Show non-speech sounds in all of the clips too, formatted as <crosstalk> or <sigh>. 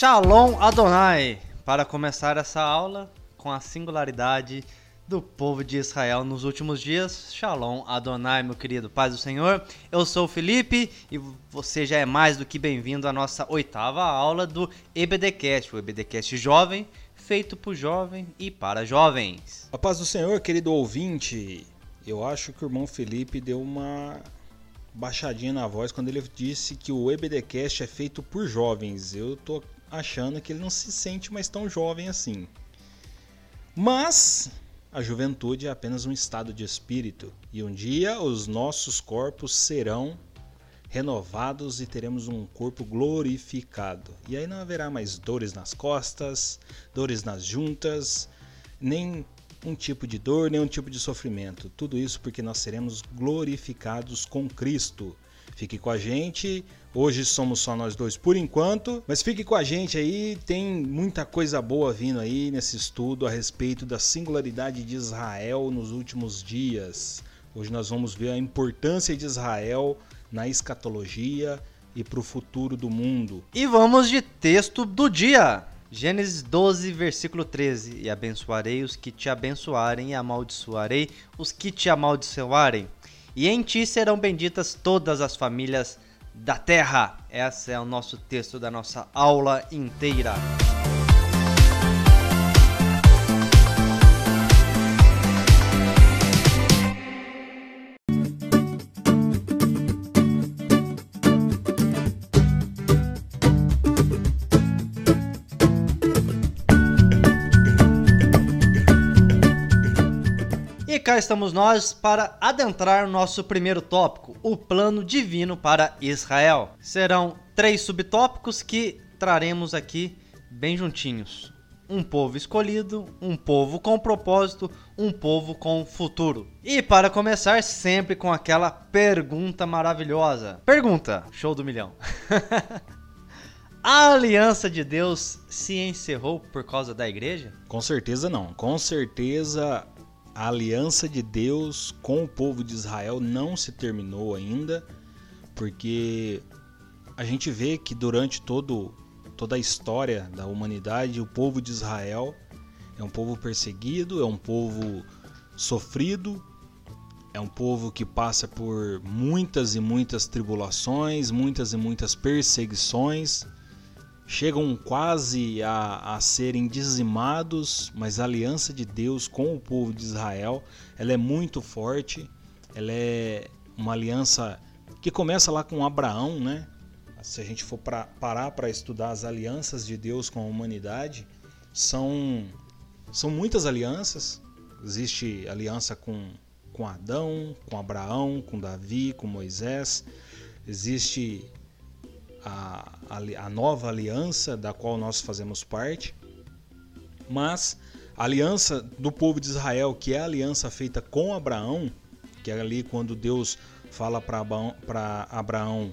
Shalom Adonai! Para começar essa aula com a singularidade do povo de Israel nos últimos dias. Shalom Adonai, meu querido Paz do Senhor. Eu sou o Felipe e você já é mais do que bem-vindo à nossa oitava aula do EBDcast, o EBDcast jovem, feito por jovem e para jovens. A paz do Senhor, querido ouvinte. Eu acho que o irmão Felipe deu uma baixadinha na voz quando ele disse que o EBDcast é feito por jovens. Eu tô achando que ele não se sente mais tão jovem assim. Mas a juventude é apenas um estado de espírito e um dia os nossos corpos serão renovados e teremos um corpo glorificado. E aí não haverá mais dores nas costas, dores nas juntas, nem um tipo de dor, nem um tipo de sofrimento. Tudo isso porque nós seremos glorificados com Cristo. Fique com a gente. Hoje somos só nós dois por enquanto, mas fique com a gente aí, tem muita coisa boa vindo aí nesse estudo a respeito da singularidade de Israel nos últimos dias. Hoje nós vamos ver a importância de Israel na escatologia e para o futuro do mundo. E vamos de texto do dia. Gênesis 12, versículo 13: E abençoarei os que te abençoarem, e amaldiçoarei os que te amaldiçoarem e em ti serão benditas todas as famílias da terra. Esse é o nosso texto da nossa aula inteira. Cá estamos nós para adentrar nosso primeiro tópico, o plano divino para Israel. Serão três subtópicos que traremos aqui bem juntinhos. Um povo escolhido, um povo com propósito, um povo com futuro. E para começar, sempre com aquela pergunta maravilhosa. Pergunta, show do milhão. <laughs> A aliança de Deus se encerrou por causa da igreja? Com certeza não. Com certeza a aliança de Deus com o povo de Israel não se terminou ainda, porque a gente vê que durante todo, toda a história da humanidade, o povo de Israel é um povo perseguido, é um povo sofrido, é um povo que passa por muitas e muitas tribulações, muitas e muitas perseguições chegam quase a, a serem dizimados, mas a aliança de Deus com o povo de Israel ela é muito forte, ela é uma aliança que começa lá com Abraão, né? Se a gente for pra, parar para estudar as alianças de Deus com a humanidade, são, são muitas alianças. Existe aliança com, com Adão, com Abraão, com Davi, com Moisés. Existe a, a, a nova aliança da qual nós fazemos parte, mas a aliança do povo de Israel, que é a aliança feita com Abraão, que é ali quando Deus fala para Abraão, Abraão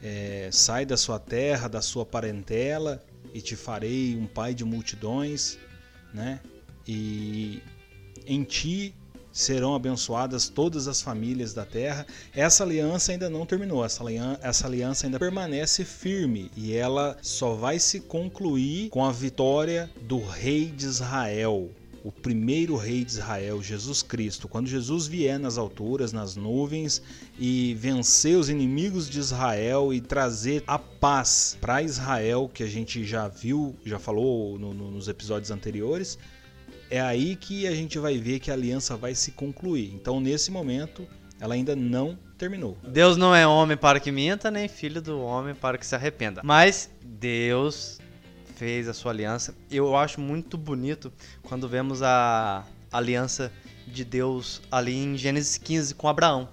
é, sai da sua terra, da sua parentela, e te farei um pai de multidões, né? E em ti serão abençoadas todas as famílias da terra. Essa aliança ainda não terminou, essa aliança, ainda permanece firme e ela só vai se concluir com a vitória do rei de Israel, o primeiro rei de Israel, Jesus Cristo. Quando Jesus vier nas alturas, nas nuvens e vencer os inimigos de Israel e trazer a paz para Israel, que a gente já viu, já falou no, no, nos episódios anteriores é aí que a gente vai ver que a aliança vai se concluir. Então, nesse momento, ela ainda não terminou. Deus não é homem para que minta, nem filho do homem para que se arrependa. Mas Deus fez a sua aliança. Eu acho muito bonito quando vemos a aliança de Deus ali em Gênesis 15 com Abraão.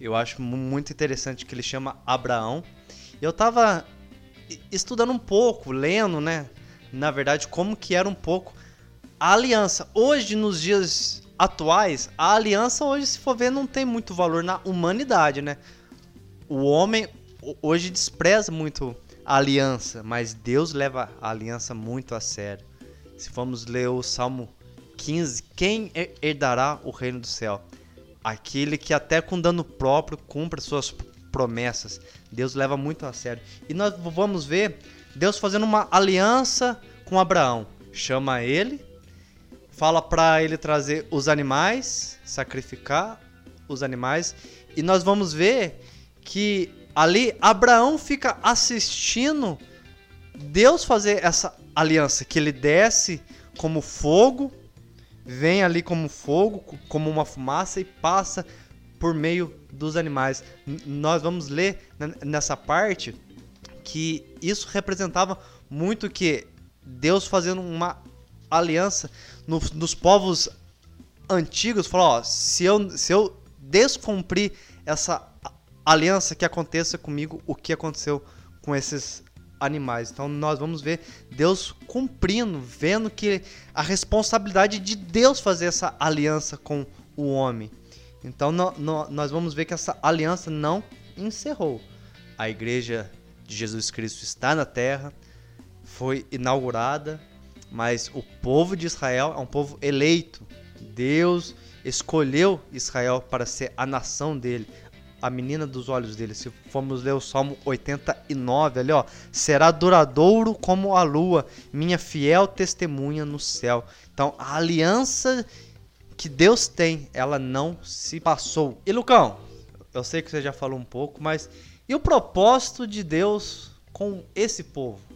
Eu acho muito interessante que ele chama Abraão. Eu estava estudando um pouco, lendo, né? Na verdade, como que era um pouco a aliança, hoje, nos dias atuais, a aliança hoje, se for ver, não tem muito valor na humanidade, né? O homem hoje despreza muito a aliança, mas Deus leva a aliança muito a sério. Se formos ler o Salmo 15, quem herdará o reino do céu? Aquele que até com dano próprio cumpre suas promessas. Deus leva muito a sério. E nós vamos ver Deus fazendo uma aliança com Abraão. Chama ele, fala para ele trazer os animais, sacrificar os animais, e nós vamos ver que ali Abraão fica assistindo Deus fazer essa aliança, que ele desce como fogo, vem ali como fogo, como uma fumaça e passa por meio dos animais. nós vamos ler nessa parte que isso representava muito que Deus fazendo uma aliança no, nos povos antigos, falou, ó, se eu, se eu descumprir essa aliança que aconteça comigo, o que aconteceu com esses animais. Então nós vamos ver Deus cumprindo, vendo que a responsabilidade de Deus fazer essa aliança com o homem. Então no, no, nós vamos ver que essa aliança não encerrou. A igreja de Jesus Cristo está na terra, foi inaugurada, mas o povo de Israel é um povo eleito. Deus escolheu Israel para ser a nação dele, a menina dos olhos dele. Se formos ler o Salmo 89, ali ó, será duradouro como a lua, minha fiel testemunha no céu. Então, a aliança que Deus tem, ela não se passou. E Lucão, eu sei que você já falou um pouco, mas e o propósito de Deus com esse povo?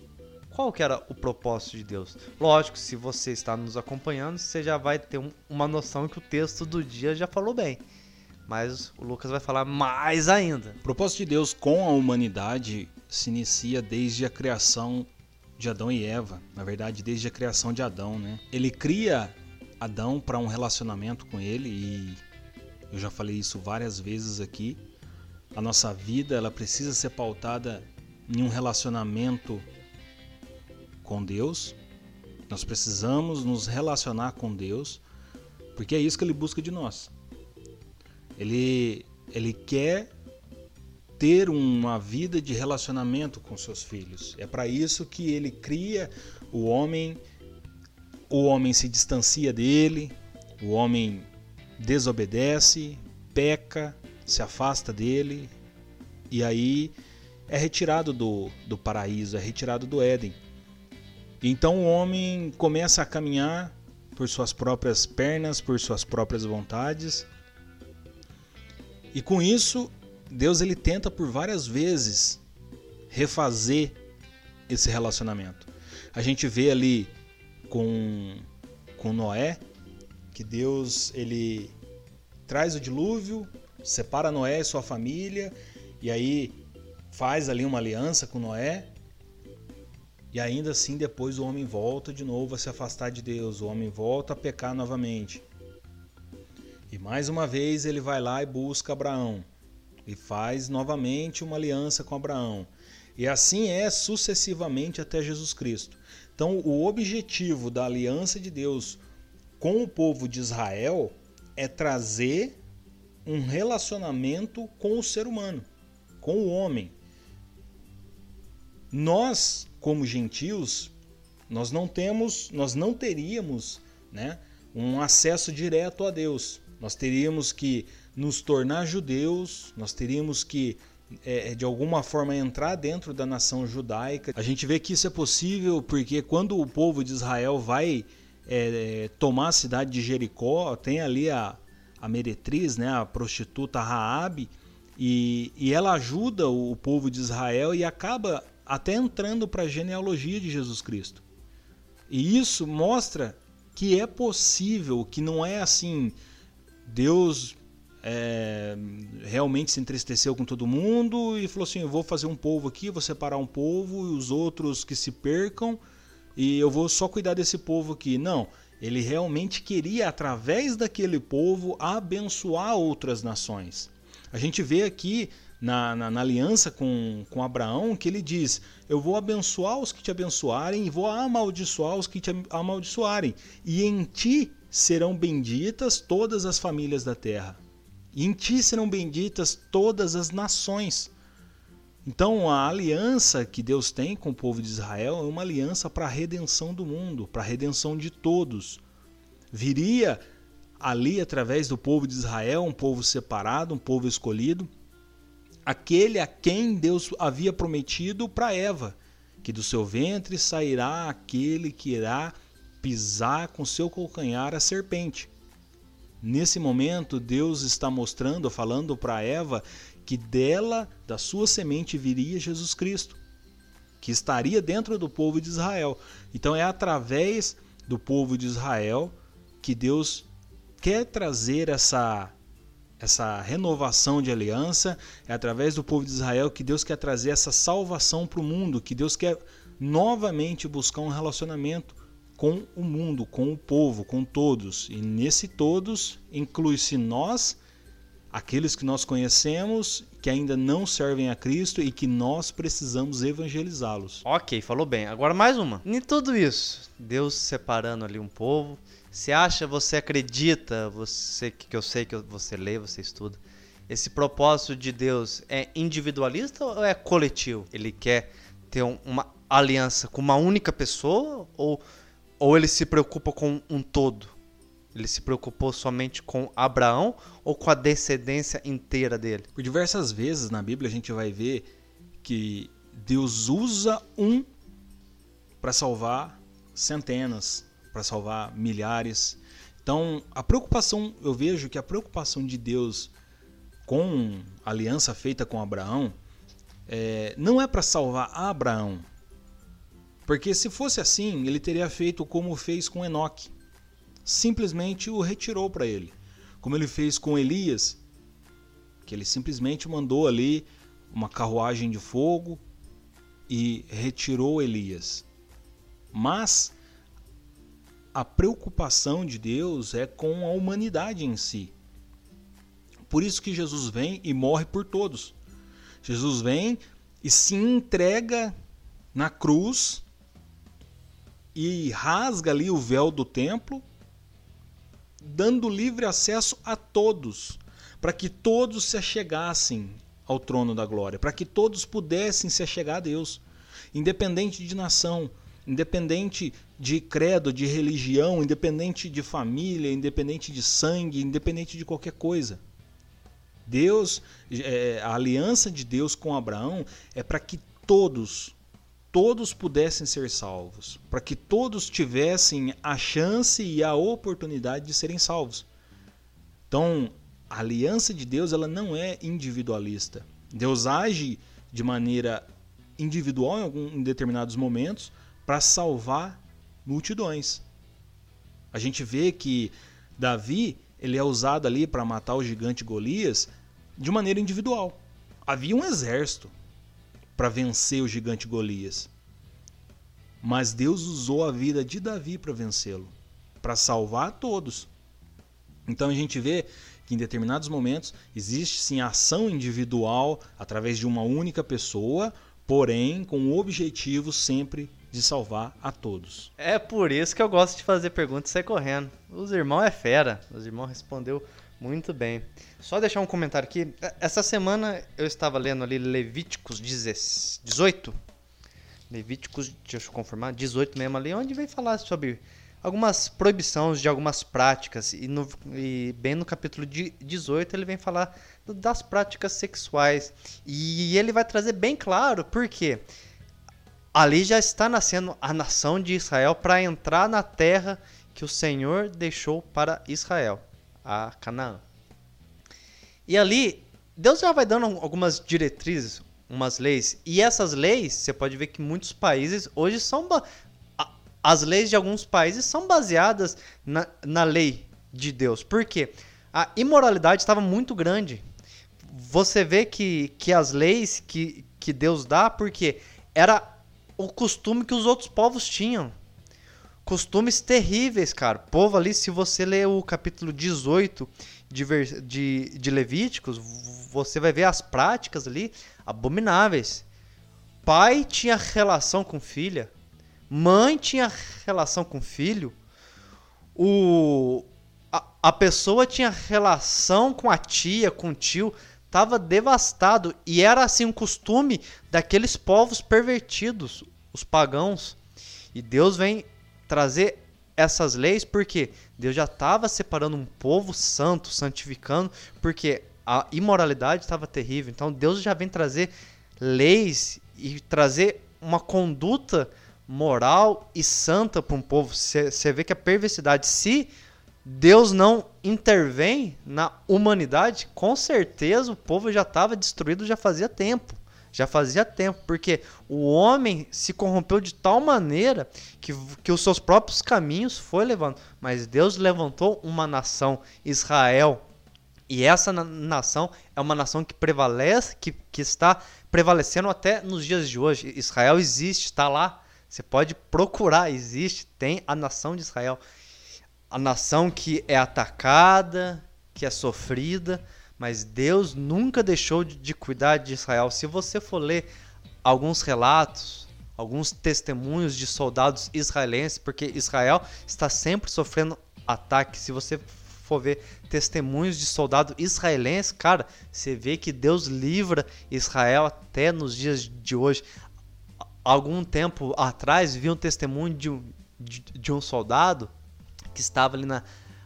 Qual que era o propósito de Deus? Lógico, se você está nos acompanhando, você já vai ter um, uma noção que o texto do dia já falou bem. Mas o Lucas vai falar mais ainda. O propósito de Deus com a humanidade se inicia desde a criação de Adão e Eva. Na verdade, desde a criação de Adão, né? Ele cria Adão para um relacionamento com ele e eu já falei isso várias vezes aqui. A nossa vida, ela precisa ser pautada em um relacionamento com Deus. Nós precisamos nos relacionar com Deus, porque é isso que ele busca de nós. Ele, ele quer ter uma vida de relacionamento com seus filhos. É para isso que ele cria o homem, o homem se distancia dele, o homem desobedece, peca, se afasta dele e aí é retirado do, do paraíso, é retirado do Éden. Então o homem começa a caminhar por suas próprias pernas, por suas próprias vontades e com isso, Deus ele tenta por várias vezes refazer esse relacionamento. A gente vê ali com, com Noé que Deus ele traz o dilúvio, separa Noé e sua família e aí faz ali uma aliança com Noé. E ainda assim depois o homem volta de novo a se afastar de Deus, o homem volta a pecar novamente. E mais uma vez ele vai lá e busca Abraão e faz novamente uma aliança com Abraão. E assim é sucessivamente até Jesus Cristo. Então, o objetivo da aliança de Deus com o povo de Israel é trazer um relacionamento com o ser humano, com o homem. Nós, como gentios, nós não temos, nós não teríamos, né, um acesso direto a Deus. Nós teríamos que nos tornar judeus, nós teríamos que é, de alguma forma entrar dentro da nação judaica. A gente vê que isso é possível porque quando o povo de Israel vai é, tomar a cidade de Jericó, tem ali a, a meretriz, né, a prostituta Raabe, e, e ela ajuda o povo de Israel e acaba até entrando para a genealogia de Jesus Cristo. E isso mostra que é possível, que não é assim Deus é, realmente se entristeceu com todo mundo e falou assim: eu vou fazer um povo aqui, vou separar um povo e os outros que se percam e eu vou só cuidar desse povo aqui. Não, ele realmente queria, através daquele povo, abençoar outras nações. A gente vê aqui na, na, na, aliança com, com Abraão que ele diz: Eu vou abençoar os que te abençoarem e vou amaldiçoar os que te amaldiçoarem, e em ti serão benditas todas as famílias da terra. E em ti serão benditas todas as nações. Então, a aliança que Deus tem com o povo de Israel é uma aliança para a redenção do mundo, para a redenção de todos. Viria ali, através do povo de Israel, um povo separado, um povo escolhido, aquele a quem Deus havia prometido para Eva, que do seu ventre sairá aquele que irá pisar com seu calcanhar a serpente. Nesse momento, Deus está mostrando, falando para Eva, que dela, da sua semente, viria Jesus Cristo, que estaria dentro do povo de Israel. Então é através do povo de Israel que Deus quer trazer essa essa renovação de aliança, é através do povo de Israel que Deus quer trazer essa salvação para o mundo, que Deus quer novamente buscar um relacionamento com o mundo, com o povo, com todos. E nesse todos inclui-se nós, aqueles que nós conhecemos, que ainda não servem a Cristo e que nós precisamos evangelizá-los. Ok, falou bem. Agora mais uma. Em tudo isso, Deus separando ali um povo, você acha, você acredita, você que eu sei que você lê, você estuda. Esse propósito de Deus é individualista ou é coletivo? Ele quer ter uma aliança com uma única pessoa ou, ou ele se preocupa com um todo? Ele se preocupou somente com Abraão ou com a descendência inteira dele? Por diversas vezes na Bíblia a gente vai ver que Deus usa um para salvar centenas, para salvar milhares. Então, a preocupação, eu vejo que a preocupação de Deus com a aliança feita com Abraão é, não é para salvar Abraão. Porque se fosse assim, ele teria feito como fez com Enoque. Simplesmente o retirou para ele. Como ele fez com Elias, que ele simplesmente mandou ali uma carruagem de fogo e retirou Elias. Mas a preocupação de Deus é com a humanidade em si. Por isso que Jesus vem e morre por todos. Jesus vem e se entrega na cruz e rasga ali o véu do templo, dando livre acesso a todos, para que todos se achegassem ao trono da glória, para que todos pudessem se achegar a Deus, independente de nação, independente de credo, de religião, independente de família, independente de sangue, independente de qualquer coisa. Deus, é, a aliança de Deus com Abraão é para que todos, todos pudessem ser salvos, para que todos tivessem a chance e a oportunidade de serem salvos. Então, a aliança de Deus ela não é individualista. Deus age de maneira individual em, algum, em determinados momentos, para salvar multidões. A gente vê que Davi ele é usado ali para matar o gigante Golias de maneira individual. Havia um exército para vencer o gigante Golias. Mas Deus usou a vida de Davi para vencê-lo, para salvar todos. Então a gente vê que em determinados momentos existe sim ação individual através de uma única pessoa, porém com o objetivo sempre de salvar a todos. É por isso que eu gosto de fazer perguntas e sair correndo. Os irmãos é fera. Os irmãos respondeu muito bem. Só deixar um comentário aqui. Essa semana eu estava lendo ali Levíticos 18. Levíticos, deixa eu confirmar, 18 mesmo ali, onde vem falar sobre algumas proibições de algumas práticas. E, no, e bem no capítulo 18 ele vem falar das práticas sexuais. E ele vai trazer bem claro por quê ali já está nascendo a nação de Israel para entrar na terra que o Senhor deixou para Israel, a Canaã. E ali, Deus já vai dando algumas diretrizes, umas leis. E essas leis, você pode ver que muitos países hoje são. As leis de alguns países são baseadas na, na lei de Deus. Por quê? A imoralidade estava muito grande. Você vê que, que as leis que, que Deus dá, porque era o costume que os outros povos tinham. Costumes terríveis, cara. O povo ali, se você ler o capítulo 18 de, de, de Levíticos, você vai ver as práticas ali abomináveis. Pai tinha relação com filha, mãe tinha relação com filho, o, a, a pessoa tinha relação com a tia, com o tio estava devastado e era assim um costume daqueles povos pervertidos, os pagãos. E Deus vem trazer essas leis porque Deus já estava separando um povo santo, santificando, porque a imoralidade estava terrível. Então Deus já vem trazer leis e trazer uma conduta moral e santa para um povo. Você vê que a perversidade, se Deus não intervém na humanidade, com certeza o povo já estava destruído já fazia tempo. Já fazia tempo, porque o homem se corrompeu de tal maneira que, que os seus próprios caminhos foi levando. Mas Deus levantou uma nação, Israel. E essa nação é uma nação que prevalece, que, que está prevalecendo até nos dias de hoje. Israel existe, está lá. Você pode procurar, existe, tem a nação de Israel. A nação que é atacada, que é sofrida, mas Deus nunca deixou de cuidar de Israel. Se você for ler alguns relatos, alguns testemunhos de soldados israelenses, porque Israel está sempre sofrendo ataques. Se você for ver testemunhos de soldados israelenses, cara, você vê que Deus livra Israel até nos dias de hoje. Algum tempo atrás, vi um testemunho de um, de, de um soldado que estava ali, na,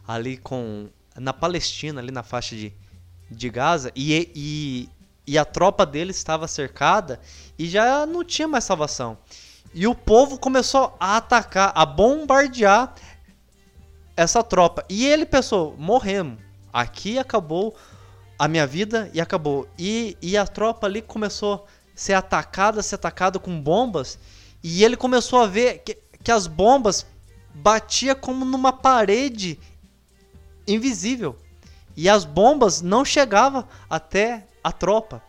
ali com, na Palestina, ali na faixa de, de Gaza e, e, e a tropa dele estava cercada e já não tinha mais salvação. E o povo começou a atacar, a bombardear essa tropa. E ele pensou: morremos. Aqui acabou a minha vida e acabou. E, e a tropa ali começou a ser atacada, ser atacada com bombas. E ele começou a ver que, que as bombas batia como numa parede invisível. E as bombas não chegavam até a tropa.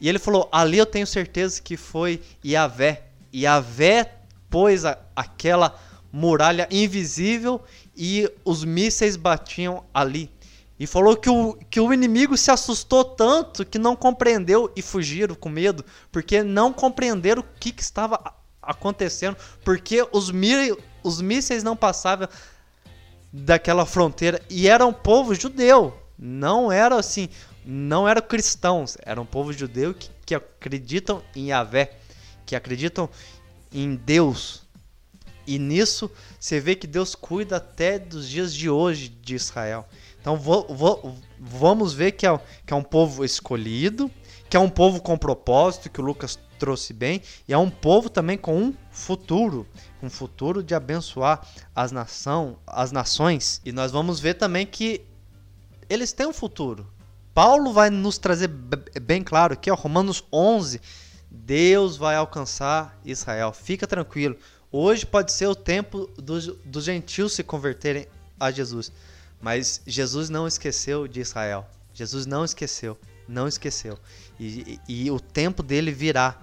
E ele falou: ali eu tenho certeza que foi Yahvé. Yahvé pôs a, aquela muralha invisível e os mísseis batiam ali. E falou que o, que o inimigo se assustou tanto que não compreendeu e fugiram com medo, porque não compreenderam o que, que estava acontecendo, porque os, os mísseis não passavam daquela fronteira e era um povo judeu. Não era assim, não eram cristãos, era um povo judeu que, que acreditam em Yahvé, que acreditam em Deus. E nisso você vê que Deus cuida até dos dias de hoje de Israel. Então vou, vou, vamos ver que é, que é um povo escolhido, que é um povo com propósito, que o Lucas trouxe bem, e é um povo também com um futuro, um futuro de abençoar as, nação, as nações. E nós vamos ver também que eles têm um futuro. Paulo vai nos trazer bem claro aqui, ó, Romanos 11, Deus vai alcançar Israel. Fica tranquilo. Hoje pode ser o tempo dos, dos gentios se converterem a Jesus. Mas Jesus não esqueceu de Israel. Jesus não esqueceu. Não esqueceu. E, e, e o tempo dele virá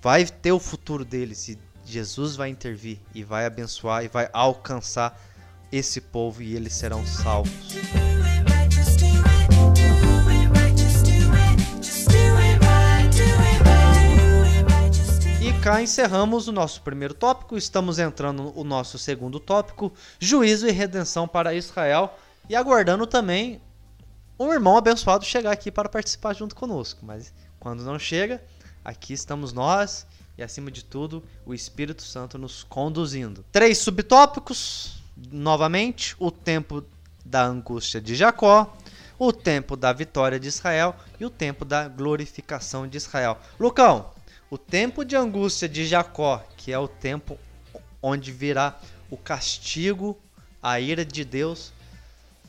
vai ter o futuro deles e Jesus vai intervir e vai abençoar e vai alcançar esse povo e eles serão salvos. E cá encerramos o nosso primeiro tópico, estamos entrando no nosso segundo tópico, juízo e redenção para Israel, e aguardando também um irmão abençoado chegar aqui para participar junto conosco, mas quando não chega, Aqui estamos nós e, acima de tudo, o Espírito Santo nos conduzindo. Três subtópicos, novamente: o tempo da angústia de Jacó, o tempo da vitória de Israel e o tempo da glorificação de Israel. Lucão, o tempo de angústia de Jacó, que é o tempo onde virá o castigo, a ira de Deus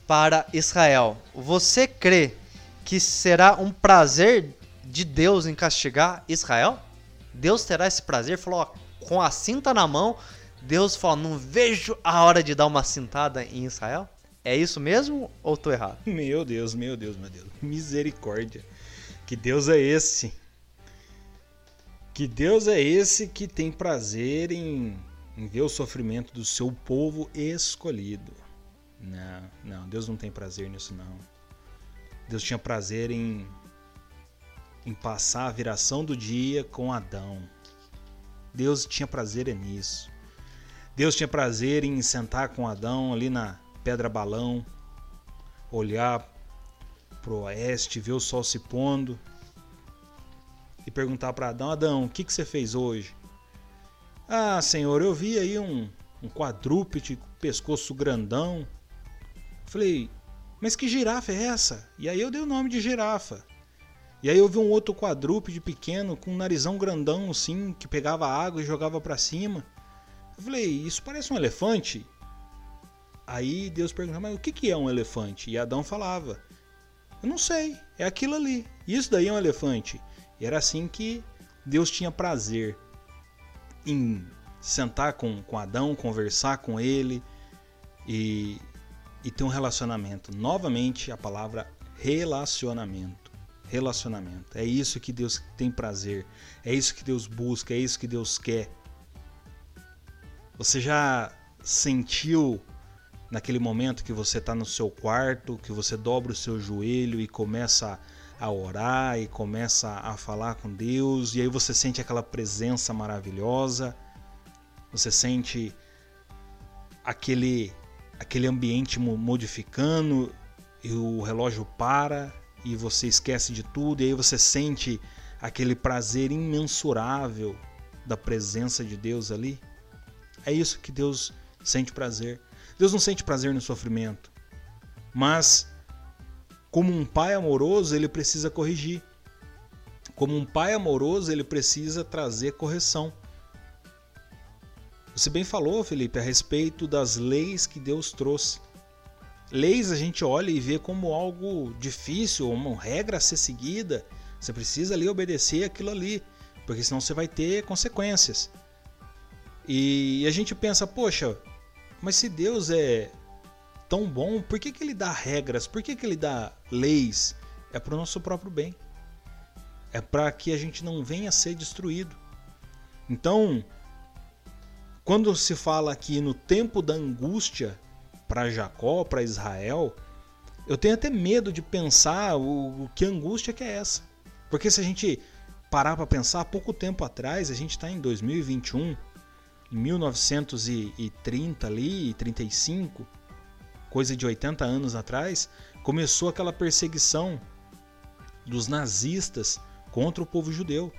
para Israel. Você crê que será um prazer de Deus em castigar Israel? Deus terá esse prazer? Falou, ó, com a cinta na mão, Deus falou, não vejo a hora de dar uma cintada em Israel? É isso mesmo ou tô errado? <laughs> Meu Deus, meu Deus, meu Deus. Misericórdia. Que Deus é esse? Que Deus é esse que tem prazer em, em ver o sofrimento do seu povo escolhido? Não, não, Deus não tem prazer nisso não. Deus tinha prazer em em passar a viração do dia com Adão. Deus tinha prazer nisso. Deus tinha prazer em sentar com Adão ali na pedra balão, olhar para o oeste, ver o sol se pondo e perguntar para Adão: Adão, o que, que você fez hoje? Ah, Senhor, eu vi aí um, um quadrúpede com pescoço grandão. Falei, mas que girafa é essa? E aí eu dei o nome de girafa. E aí eu vi um outro quadrúpede pequeno com um narizão grandão assim, que pegava água e jogava para cima. Eu falei, isso parece um elefante? Aí Deus perguntava, mas o que é um elefante? E Adão falava, eu não sei, é aquilo ali. Isso daí é um elefante. E era assim que Deus tinha prazer em sentar com, com Adão, conversar com ele e, e ter um relacionamento. Novamente, a palavra relacionamento. Relacionamento. É isso que Deus tem prazer. É isso que Deus busca. É isso que Deus quer. Você já sentiu naquele momento que você está no seu quarto, que você dobra o seu joelho e começa a orar e começa a falar com Deus, e aí você sente aquela presença maravilhosa, você sente aquele aquele ambiente modificando e o relógio para e você esquece de tudo, e aí você sente aquele prazer imensurável da presença de Deus ali. É isso que Deus sente prazer. Deus não sente prazer no sofrimento, mas como um pai amoroso, ele precisa corrigir. Como um pai amoroso, ele precisa trazer correção. Você bem falou, Felipe, a respeito das leis que Deus trouxe. Leis a gente olha e vê como algo difícil, uma regra a ser seguida. Você precisa ali obedecer aquilo ali, porque senão você vai ter consequências. E a gente pensa, poxa, mas se Deus é tão bom, por que, que ele dá regras? Por que, que ele dá leis? É para o nosso próprio bem. É para que a gente não venha a ser destruído. Então, quando se fala aqui no tempo da angústia para Jacó, para Israel, eu tenho até medo de pensar o, o que angústia que é essa. Porque se a gente parar para pensar, pouco tempo atrás, a gente está em 2021, em 1930 ali, 35, coisa de 80 anos atrás, começou aquela perseguição dos nazistas contra o povo judeu,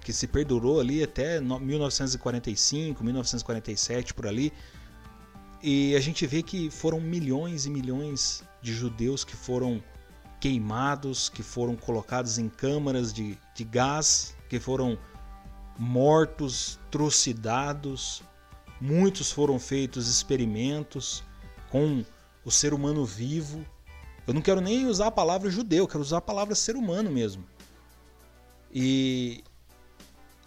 que se perdurou ali até 1945, 1947 por ali. E a gente vê que foram milhões e milhões de judeus que foram queimados, que foram colocados em câmaras de, de gás, que foram mortos, trucidados, muitos foram feitos experimentos com o ser humano vivo. Eu não quero nem usar a palavra judeu, quero usar a palavra ser humano mesmo. E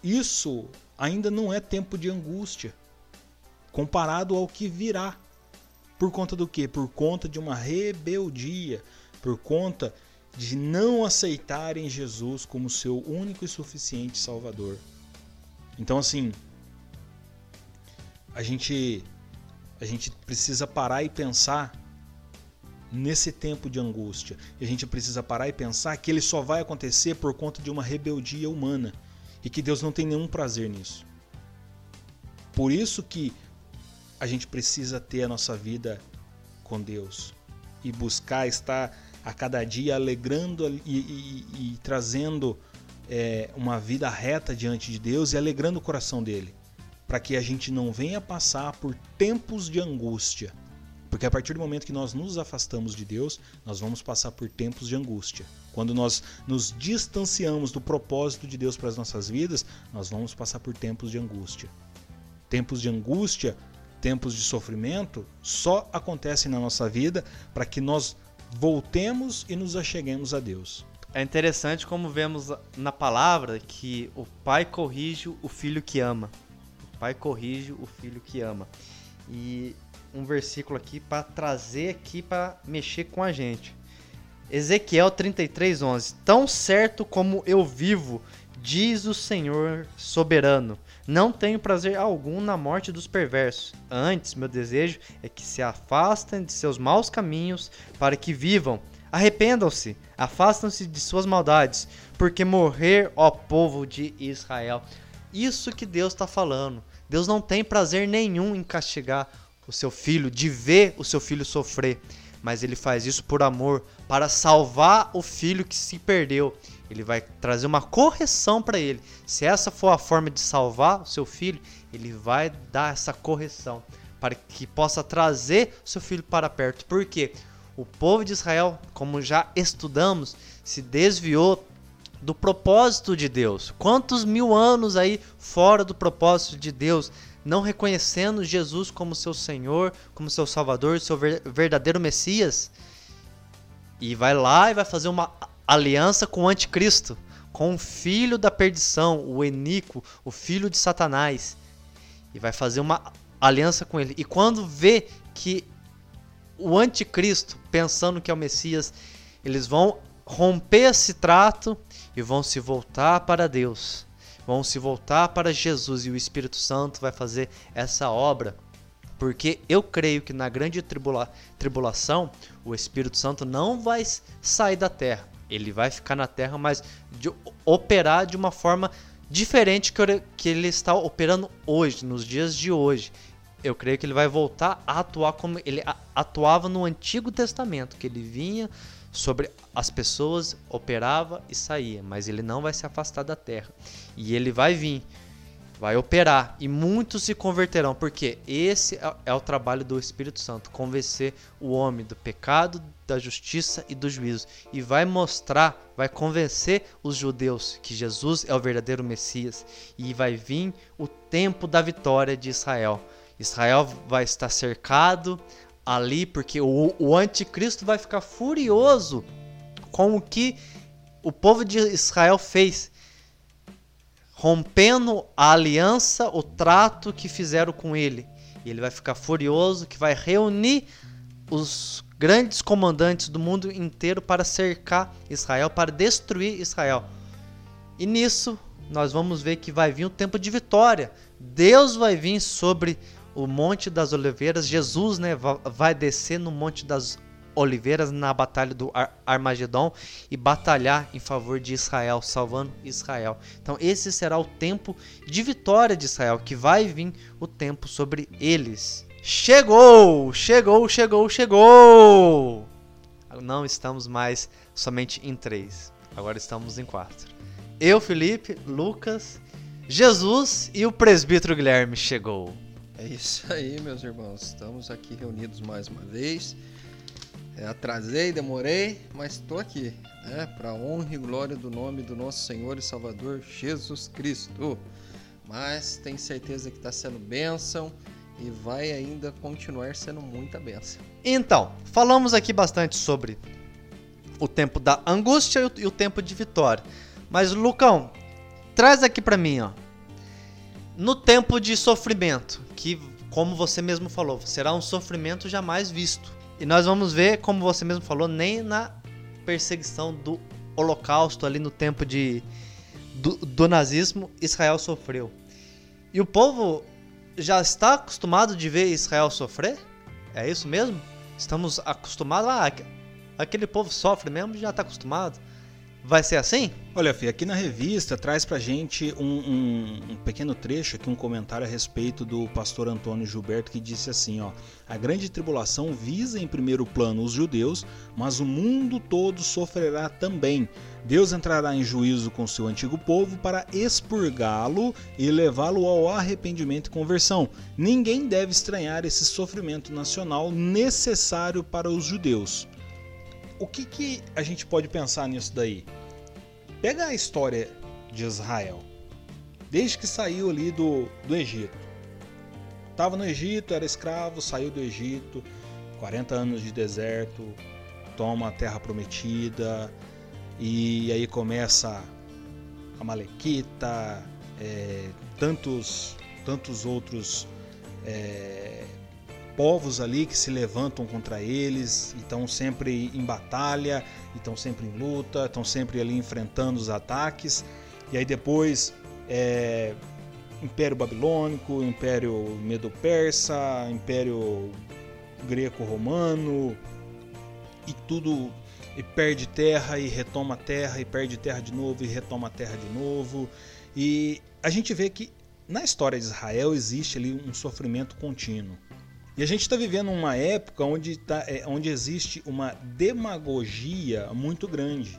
isso ainda não é tempo de angústia, comparado ao que virá. Por conta do quê? Por conta de uma rebeldia, por conta de não aceitarem Jesus como seu único e suficiente Salvador. Então assim, a gente a gente precisa parar e pensar nesse tempo de angústia. E a gente precisa parar e pensar que ele só vai acontecer por conta de uma rebeldia humana e que Deus não tem nenhum prazer nisso. Por isso que a gente precisa ter a nossa vida com Deus e buscar estar a cada dia alegrando e, e, e trazendo é, uma vida reta diante de Deus e alegrando o coração dele, para que a gente não venha passar por tempos de angústia. Porque a partir do momento que nós nos afastamos de Deus, nós vamos passar por tempos de angústia. Quando nós nos distanciamos do propósito de Deus para as nossas vidas, nós vamos passar por tempos de angústia. Tempos de angústia, tempos de sofrimento, só acontecem na nossa vida para que nós voltemos e nos acheguemos a Deus. É interessante como vemos na palavra que o pai corrige o filho que ama. O pai corrige o filho que ama. E um versículo aqui para trazer aqui para mexer com a gente. Ezequiel 33:11. Tão certo como eu vivo, diz o Senhor soberano, não tenho prazer algum na morte dos perversos. Antes, meu desejo é que se afastem de seus maus caminhos para que vivam. Arrependam-se, afastam-se de suas maldades, porque morrer, ó povo de Israel. Isso que Deus está falando. Deus não tem prazer nenhum em castigar o seu filho, de ver o seu filho sofrer, mas ele faz isso por amor, para salvar o filho que se perdeu. Ele vai trazer uma correção para ele. Se essa for a forma de salvar o seu filho, ele vai dar essa correção para que possa trazer seu filho para perto. Porque o povo de Israel, como já estudamos, se desviou do propósito de Deus. Quantos mil anos aí fora do propósito de Deus, não reconhecendo Jesus como seu Senhor, como seu Salvador, seu verdadeiro Messias? E vai lá e vai fazer uma aliança com o anticristo, com o filho da perdição, o Enico, o filho de Satanás. E vai fazer uma aliança com ele. E quando vê que o anticristo, pensando que é o Messias, eles vão romper esse trato e vão se voltar para Deus. Vão se voltar para Jesus e o Espírito Santo vai fazer essa obra. Porque eu creio que na grande tribula tribulação o Espírito Santo não vai sair da terra. Ele vai ficar na terra, mas de operar de uma forma diferente que, ele está operando hoje, nos dias de hoje eu creio que ele vai voltar a atuar como ele atuava no Antigo Testamento, que ele vinha sobre as pessoas, operava e saía, mas ele não vai se afastar da terra. E ele vai vir, vai operar e muitos se converterão, porque esse é, é o trabalho do Espírito Santo, convencer o homem do pecado, da justiça e do juízo e vai mostrar, vai convencer os judeus que Jesus é o verdadeiro Messias e vai vir o tempo da vitória de Israel. Israel vai estar cercado ali, porque o, o anticristo vai ficar furioso com o que o povo de Israel fez, rompendo a aliança, o trato que fizeram com ele. E ele vai ficar furioso, que vai reunir os grandes comandantes do mundo inteiro para cercar Israel, para destruir Israel. E nisso nós vamos ver que vai vir um tempo de vitória. Deus vai vir sobre o Monte das Oliveiras, Jesus né, vai descer no Monte das Oliveiras na batalha do Ar Armagedon e batalhar em favor de Israel, salvando Israel. Então esse será o tempo de vitória de Israel, que vai vir o tempo sobre eles. Chegou, chegou, chegou, chegou! Não estamos mais somente em três, agora estamos em quatro. Eu, Felipe, Lucas, Jesus e o presbítero Guilherme chegou. É isso aí, meus irmãos. Estamos aqui reunidos mais uma vez. É, atrasei, demorei, mas estou aqui, né? Para honra e glória do nome do nosso Senhor e Salvador Jesus Cristo. Mas tenho certeza que está sendo bênção e vai ainda continuar sendo muita bênção. Então, falamos aqui bastante sobre o tempo da angústia e o tempo de vitória. Mas, Lucão, traz aqui para mim, ó no tempo de sofrimento, que, como você mesmo falou, será um sofrimento jamais visto. E nós vamos ver, como você mesmo falou, nem na perseguição do Holocausto, ali no tempo de, do, do nazismo, Israel sofreu. E o povo já está acostumado de ver Israel sofrer? É isso mesmo? Estamos acostumados? Ah, aquele povo sofre mesmo, já está acostumado. Vai ser assim? Olha, Fih, aqui na revista traz pra gente um, um, um, pequeno trecho aqui, um comentário a respeito do pastor Antônio Gilberto que disse assim, ó: A grande tribulação visa em primeiro plano os judeus, mas o mundo todo sofrerá também. Deus entrará em juízo com seu antigo povo para expurgá-lo e levá-lo ao arrependimento e conversão. Ninguém deve estranhar esse sofrimento nacional necessário para os judeus. O que, que a gente pode pensar nisso daí? Pega a história de Israel. Desde que saiu ali do, do Egito. Estava no Egito, era escravo, saiu do Egito, 40 anos de deserto, toma a terra prometida, e aí começa a Malequita, é, tantos, tantos outros é, povos ali que se levantam contra eles, estão sempre em batalha, estão sempre em luta, estão sempre ali enfrentando os ataques. E aí depois é, Império Babilônico, Império Medo-Persa, Império Greco-Romano e tudo e perde terra e retoma terra e perde terra de novo e retoma terra de novo. E a gente vê que na história de Israel existe ali um sofrimento contínuo. E a gente está vivendo uma época onde, tá, é, onde existe uma demagogia muito grande.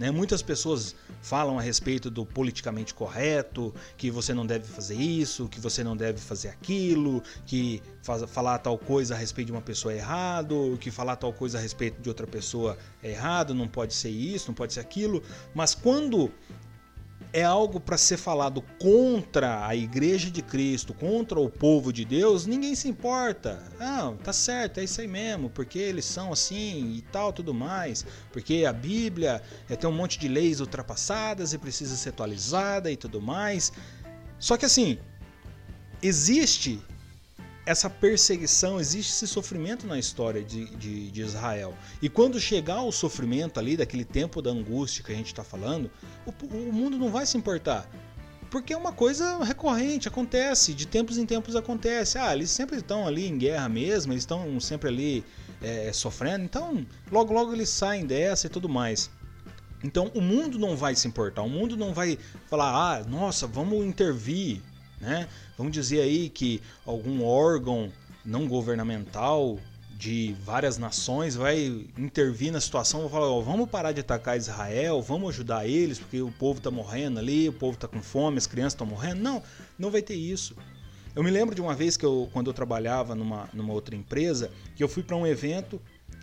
Né? Muitas pessoas falam a respeito do politicamente correto, que você não deve fazer isso, que você não deve fazer aquilo, que faz, falar tal coisa a respeito de uma pessoa é errado, que falar tal coisa a respeito de outra pessoa é errado, não pode ser isso, não pode ser aquilo. Mas quando é algo para ser falado contra a igreja de Cristo, contra o povo de Deus, ninguém se importa. Não, tá certo, é isso aí mesmo, porque eles são assim e tal, tudo mais. Porque a Bíblia é, tem um monte de leis ultrapassadas e precisa ser atualizada e tudo mais. Só que assim, existe essa perseguição, existe esse sofrimento na história de, de, de, Israel. E quando chegar o sofrimento ali, daquele tempo da angústia que a gente está falando, o, o, mundo não vai se importar. Porque é uma coisa recorrente, acontece, de tempos em tempos acontece. Ah, eles sempre estão ali em guerra mesmo, eles estão sempre ali é, sofrendo, então logo logo eles saem dessa e tudo mais. Então o mundo não vai se importar, o mundo não vai falar, ah, nossa, vamos intervir, né? Vamos dizer aí que algum órgão não governamental de várias nações vai intervir na situação, vai falar, oh, vamos parar de atacar Israel, vamos ajudar eles, porque o povo está morrendo ali, o povo está com fome, as crianças estão morrendo. Não, não vai ter isso. Eu me lembro de uma vez que eu, quando eu trabalhava numa, numa outra empresa, que eu fui para um evento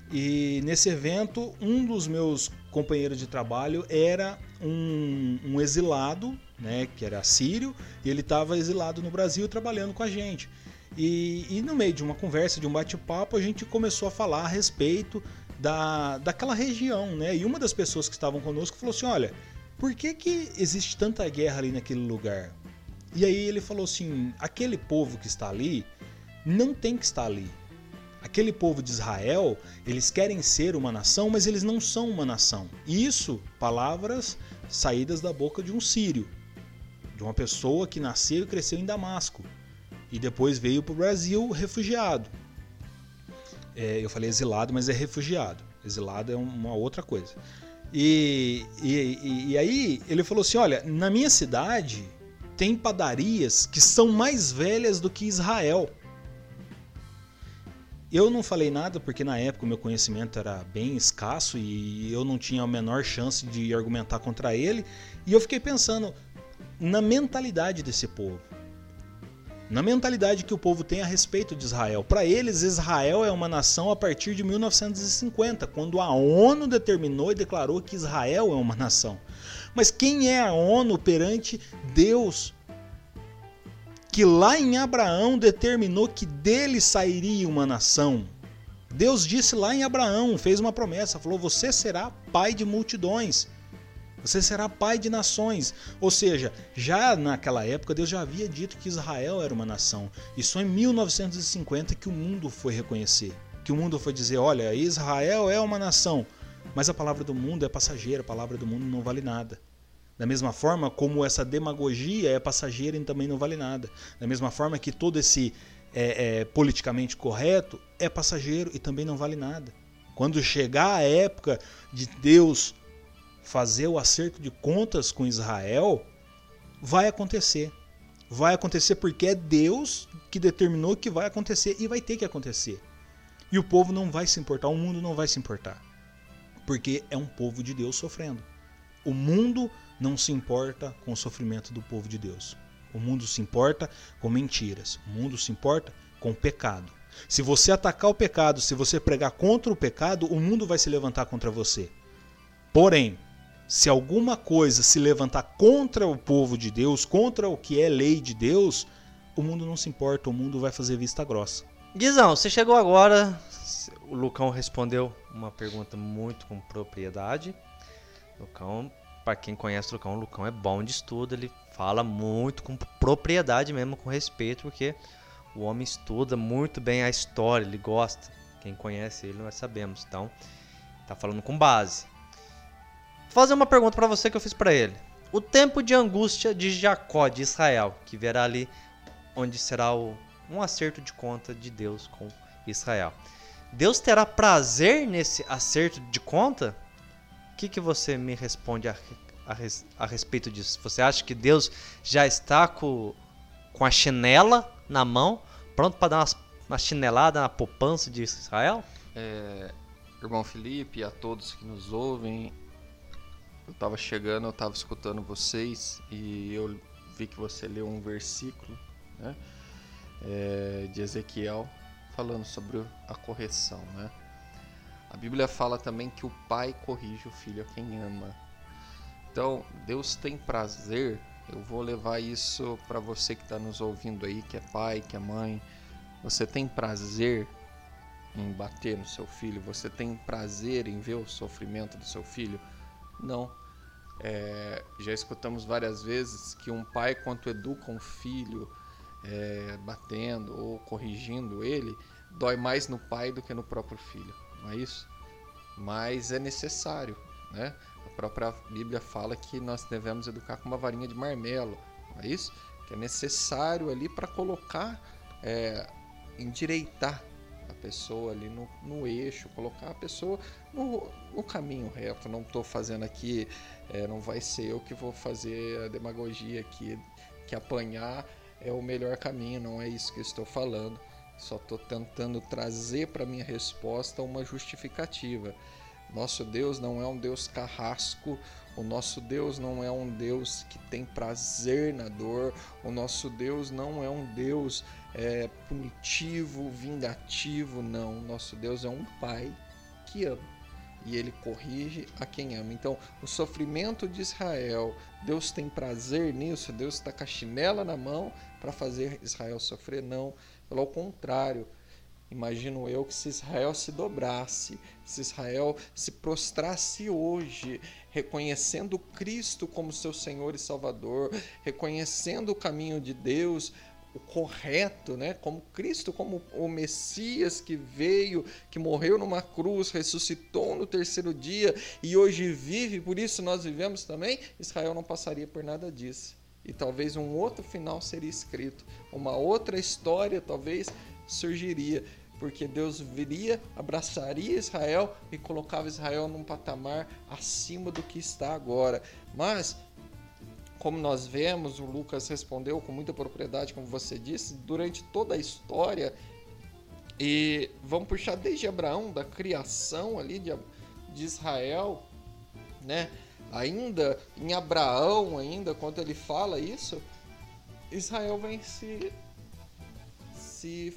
e nesse evento um dos meus companheiros de trabalho era um, um exilado né, que era sírio, e ele estava exilado no Brasil trabalhando com a gente. E, e no meio de uma conversa, de um bate-papo, a gente começou a falar a respeito da, daquela região, né? E uma das pessoas que estavam conosco falou assim: Olha, por que, que existe tanta guerra ali naquele lugar? E aí ele falou assim: aquele povo que está ali não tem que estar ali. Aquele povo de Israel, eles querem ser uma nação, mas eles não são uma nação. Isso, palavras saídas da boca de um sírio de uma pessoa que nasceu e cresceu em Damasco e depois veio para o Brasil refugiado. É, eu falei exilado, mas é refugiado. Exilado é uma outra coisa. E, e, e aí ele falou assim: olha, na minha cidade tem padarias que são mais velhas do que Israel. Eu não falei nada porque na época o meu conhecimento era bem escasso e eu não tinha a menor chance de argumentar contra ele. E eu fiquei pensando, na mentalidade desse povo. Na mentalidade que o povo tem a respeito de Israel. Para eles, Israel é uma nação a partir de 1950, quando a ONU determinou e declarou que Israel é uma nação. Mas quem é a ONU perante Deus? Que lá em Abraão determinou que dele sairia uma nação. Deus disse lá em Abraão, fez uma promessa, falou: Você será pai de multidões. Você será pai de nações. Ou seja, já naquela época Deus já havia dito que Israel era uma nação. E só em 1950 que o mundo foi reconhecer. Que o mundo foi dizer: olha, Israel é uma nação. Mas a palavra do mundo é passageira, a palavra do mundo não vale nada. Da mesma forma como essa demagogia é passageira e também não vale nada. Da mesma forma que todo esse é, é, politicamente correto é passageiro e também não vale nada. Quando chegar a época de Deus fazer o acerto de contas com Israel, vai acontecer. Vai acontecer porque é Deus que determinou que vai acontecer e vai ter que acontecer. E o povo não vai se importar, o mundo não vai se importar. Porque é um povo de Deus sofrendo. O mundo não se importa com o sofrimento do povo de Deus. O mundo se importa com mentiras. O mundo se importa com pecado. Se você atacar o pecado, se você pregar contra o pecado, o mundo vai se levantar contra você. Porém, se alguma coisa se levantar contra o povo de Deus, contra o que é lei de Deus, o mundo não se importa, o mundo vai fazer vista grossa. Guizão, você chegou agora, o Lucão respondeu uma pergunta muito com propriedade. Lucão, para quem conhece o Lucão, o Lucão é bom de estudo, ele fala muito com propriedade mesmo, com respeito, porque o homem estuda muito bem a história, ele gosta. Quem conhece ele nós sabemos. Então, tá falando com base fazer uma pergunta para você que eu fiz para ele. O tempo de angústia de Jacó, de Israel, que verá ali onde será o, um acerto de conta de Deus com Israel. Deus terá prazer nesse acerto de conta? O que, que você me responde a, a, a respeito disso? Você acha que Deus já está com, com a chinela na mão, pronto para dar umas, uma chinelada na poupança de Israel? É, irmão Felipe, a todos que nos ouvem, estava chegando, eu estava escutando vocês e eu vi que você leu um versículo né, é, de Ezequiel falando sobre a correção. Né? A Bíblia fala também que o pai corrige o filho a quem ama. Então, Deus tem prazer. Eu vou levar isso para você que está nos ouvindo aí, que é pai, que é mãe. Você tem prazer em bater no seu filho? Você tem prazer em ver o sofrimento do seu filho? Não. É, já escutamos várias vezes que um pai, quando educa um filho, é, batendo ou corrigindo ele, dói mais no pai do que no próprio filho, não é isso? Mas é necessário, né? A própria Bíblia fala que nós devemos educar com uma varinha de marmelo, não é isso? Que é necessário ali para colocar, é, endireitar pessoa ali no, no eixo, colocar a pessoa no, no caminho reto. Não estou fazendo aqui, é, não vai ser eu que vou fazer a demagogia aqui, que apanhar é o melhor caminho, não é isso que estou falando. Só estou tentando trazer para minha resposta uma justificativa. Nosso Deus não é um Deus carrasco, o nosso Deus não é um Deus que tem prazer na dor, o nosso Deus não é um Deus é, punitivo, vingativo, não. Nosso Deus é um Pai que ama e ele corrige a quem ama. Então, o sofrimento de Israel, Deus tem prazer nisso, Deus está com a chinela na mão para fazer Israel sofrer? Não, pelo contrário. Imagino eu que se Israel se dobrasse, se Israel se prostrasse hoje, reconhecendo Cristo como seu Senhor e Salvador, reconhecendo o caminho de Deus, o correto, né? Como Cristo, como o Messias que veio, que morreu numa cruz, ressuscitou no terceiro dia e hoje vive, por isso nós vivemos também, Israel não passaria por nada disso. E talvez um outro final seria escrito, uma outra história talvez surgiria, porque Deus viria, abraçaria Israel e colocava Israel num patamar acima do que está agora. Mas como nós vemos, o Lucas respondeu com muita propriedade, como você disse, durante toda a história. E vamos puxar desde Abraão, da criação ali de, de Israel, né? Ainda em Abraão, ainda quando ele fala isso, Israel vem se se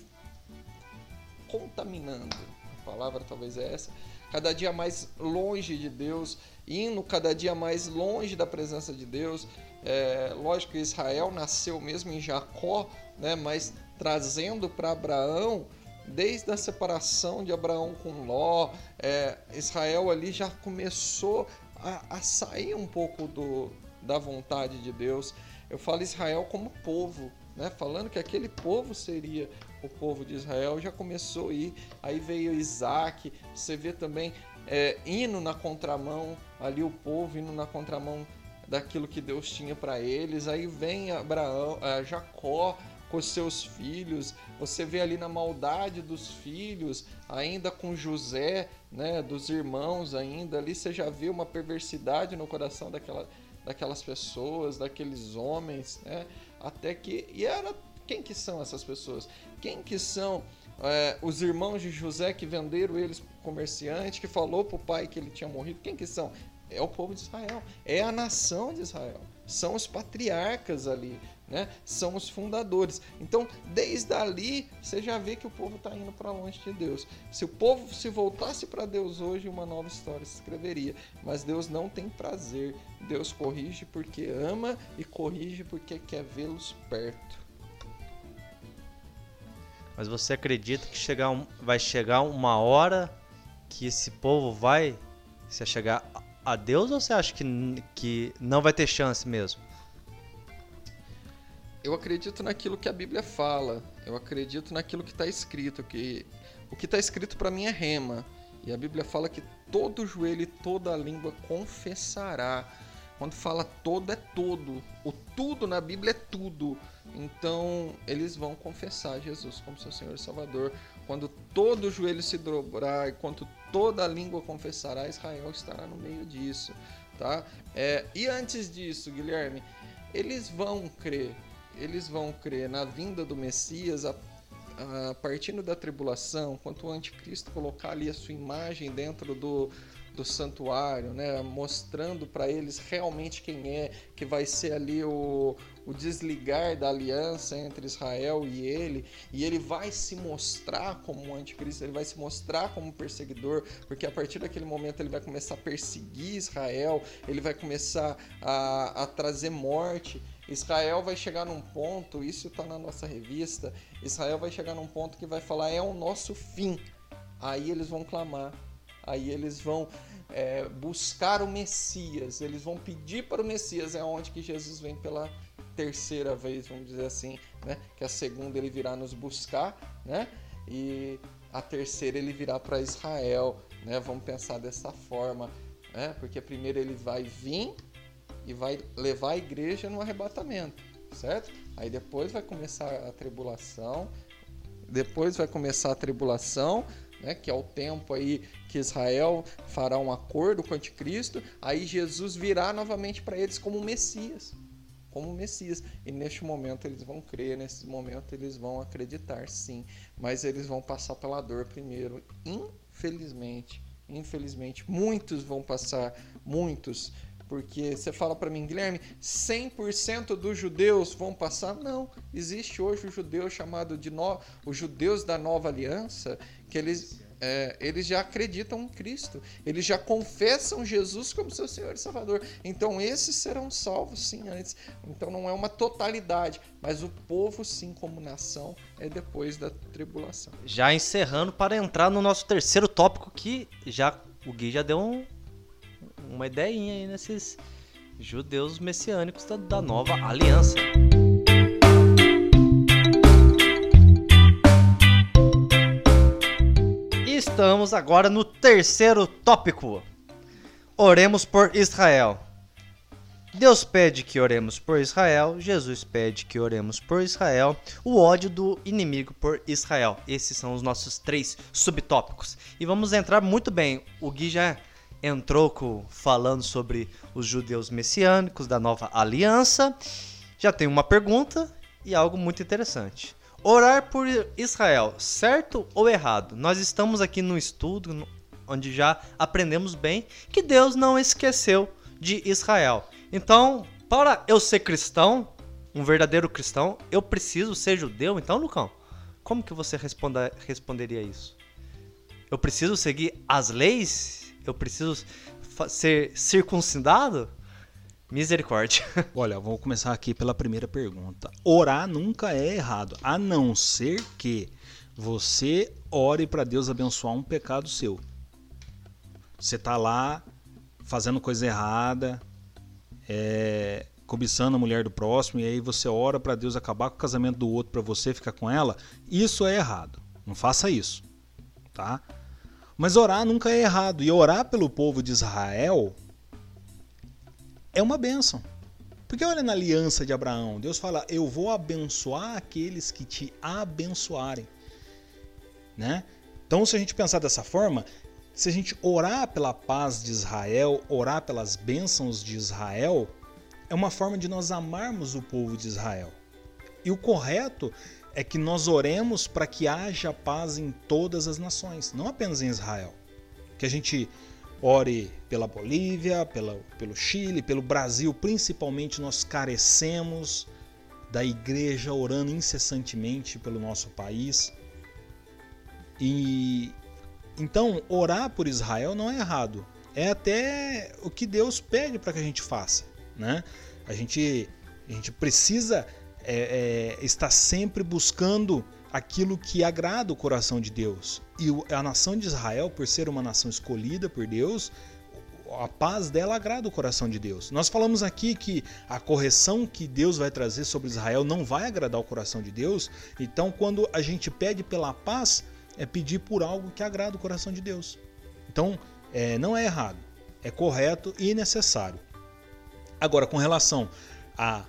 contaminando. A palavra talvez é essa. Cada dia mais longe de Deus, indo cada dia mais longe da presença de Deus, é, lógico que Israel nasceu mesmo em Jacó, né, mas trazendo para Abraão, desde a separação de Abraão com Ló, é, Israel ali já começou a, a sair um pouco do, da vontade de Deus. Eu falo Israel como povo, né? falando que aquele povo seria o povo de Israel, já começou a ir. Aí veio Isaac, você vê também é, indo na contramão, ali o povo indo na contramão daquilo que Deus tinha para eles. Aí vem Abraão, uh, Jacó com seus filhos. Você vê ali na maldade dos filhos, ainda com José, né, dos irmãos ainda ali você já vê uma perversidade no coração daquela, daquelas pessoas, daqueles homens, né? Até que e era quem que são essas pessoas? Quem que são é, os irmãos de José que venderam eles comerciante, que falou para o pai que ele tinha morrido? Quem que são? É o povo de Israel, é a nação de Israel, são os patriarcas ali, né? São os fundadores. Então, desde ali, você já vê que o povo está indo para longe de Deus. Se o povo se voltasse para Deus hoje, uma nova história se escreveria. Mas Deus não tem prazer. Deus corrige porque ama e corrige porque quer vê-los perto. Mas você acredita que chegar um, vai chegar uma hora que esse povo vai se chegar a Deus ou você acha que, que não vai ter chance mesmo? Eu acredito naquilo que a Bíblia fala. Eu acredito naquilo que está escrito. Que o que está escrito para mim é rema. E a Bíblia fala que todo joelho e toda língua confessará. Quando fala todo é todo. O tudo na Bíblia é tudo. Então eles vão confessar Jesus como seu Senhor e Salvador. Quando todo joelho se dobrar e quando toda língua confessará, Israel estará no meio disso, tá? É, e antes disso, Guilherme, eles vão crer, eles vão crer na vinda do Messias a, a partindo da tribulação, quando o anticristo colocar ali a sua imagem dentro do, do santuário, né? mostrando para eles realmente quem é, que vai ser ali o, o desligar da aliança entre Israel e ele, e ele vai se mostrar como um anticristo, ele vai se mostrar como um perseguidor, porque a partir daquele momento ele vai começar a perseguir Israel, ele vai começar a, a trazer morte. Israel vai chegar num ponto, isso está na nossa revista, Israel vai chegar num ponto que vai falar é o nosso fim. Aí eles vão clamar, aí eles vão é, buscar o Messias, eles vão pedir para o Messias, é onde que Jesus vem pela terceira vez, vamos dizer assim, né? Que a segunda ele virá nos buscar, né? E a terceira ele virá para Israel, né? Vamos pensar dessa forma, né? Porque primeiro ele vai vir e vai levar a igreja no arrebatamento, certo? Aí depois vai começar a tribulação, depois vai começar a tribulação, né, que é o tempo aí que Israel fará um acordo com o anticristo, aí Jesus virá novamente para eles como Messias, como Messias. E neste momento eles vão crer, nesse momento eles vão acreditar, sim, mas eles vão passar pela dor primeiro, infelizmente. Infelizmente, muitos vão passar, muitos porque você fala para mim, Guilherme, 100% dos judeus vão passar? Não. Existe hoje o judeu chamado de no... os judeus da nova aliança, que eles, é, eles já acreditam em Cristo. Eles já confessam Jesus como seu Senhor e Salvador. Então esses serão salvos sim antes. Então não é uma totalidade, mas o povo sim como nação é depois da tribulação. Já encerrando para entrar no nosso terceiro tópico que já o Gui já deu um uma ideinha aí nesses judeus messiânicos da, da nova aliança. Estamos agora no terceiro tópico. Oremos por Israel. Deus pede que oremos por Israel, Jesus pede que oremos por Israel, o ódio do inimigo por Israel. Esses são os nossos três subtópicos. E vamos entrar muito bem. O Gui já entrou com, falando sobre os judeus messiânicos da nova aliança. Já tem uma pergunta e algo muito interessante. Orar por Israel, certo ou errado? Nós estamos aqui no estudo onde já aprendemos bem que Deus não esqueceu de Israel. Então, para eu ser cristão, um verdadeiro cristão, eu preciso ser judeu, então, Lucão? Como que você responda, responderia isso? Eu preciso seguir as leis eu preciso ser circuncidado? Misericórdia. <laughs> Olha, vou começar aqui pela primeira pergunta. Orar nunca é errado, a não ser que você ore para Deus abençoar um pecado seu. Você tá lá fazendo coisa errada, é, cobiçando a mulher do próximo, e aí você ora para Deus acabar com o casamento do outro para você ficar com ela. Isso é errado. Não faça isso, tá? Mas orar nunca é errado. E orar pelo povo de Israel é uma bênção. Porque olha na aliança de Abraão, Deus fala: Eu vou abençoar aqueles que te abençoarem. Né? Então, se a gente pensar dessa forma, se a gente orar pela paz de Israel, orar pelas bênçãos de Israel, é uma forma de nós amarmos o povo de Israel. E o correto é que nós oremos para que haja paz em todas as nações, não apenas em Israel. Que a gente ore pela Bolívia, pela, pelo Chile, pelo Brasil, principalmente nós carecemos da igreja orando incessantemente pelo nosso país. E então orar por Israel não é errado. É até o que Deus pede para que a gente faça, né? A gente a gente precisa é, é, está sempre buscando aquilo que agrada o coração de Deus. E a nação de Israel, por ser uma nação escolhida por Deus, a paz dela agrada o coração de Deus. Nós falamos aqui que a correção que Deus vai trazer sobre Israel não vai agradar o coração de Deus. Então, quando a gente pede pela paz, é pedir por algo que agrada o coração de Deus. Então, é, não é errado, é correto e necessário. Agora, com relação a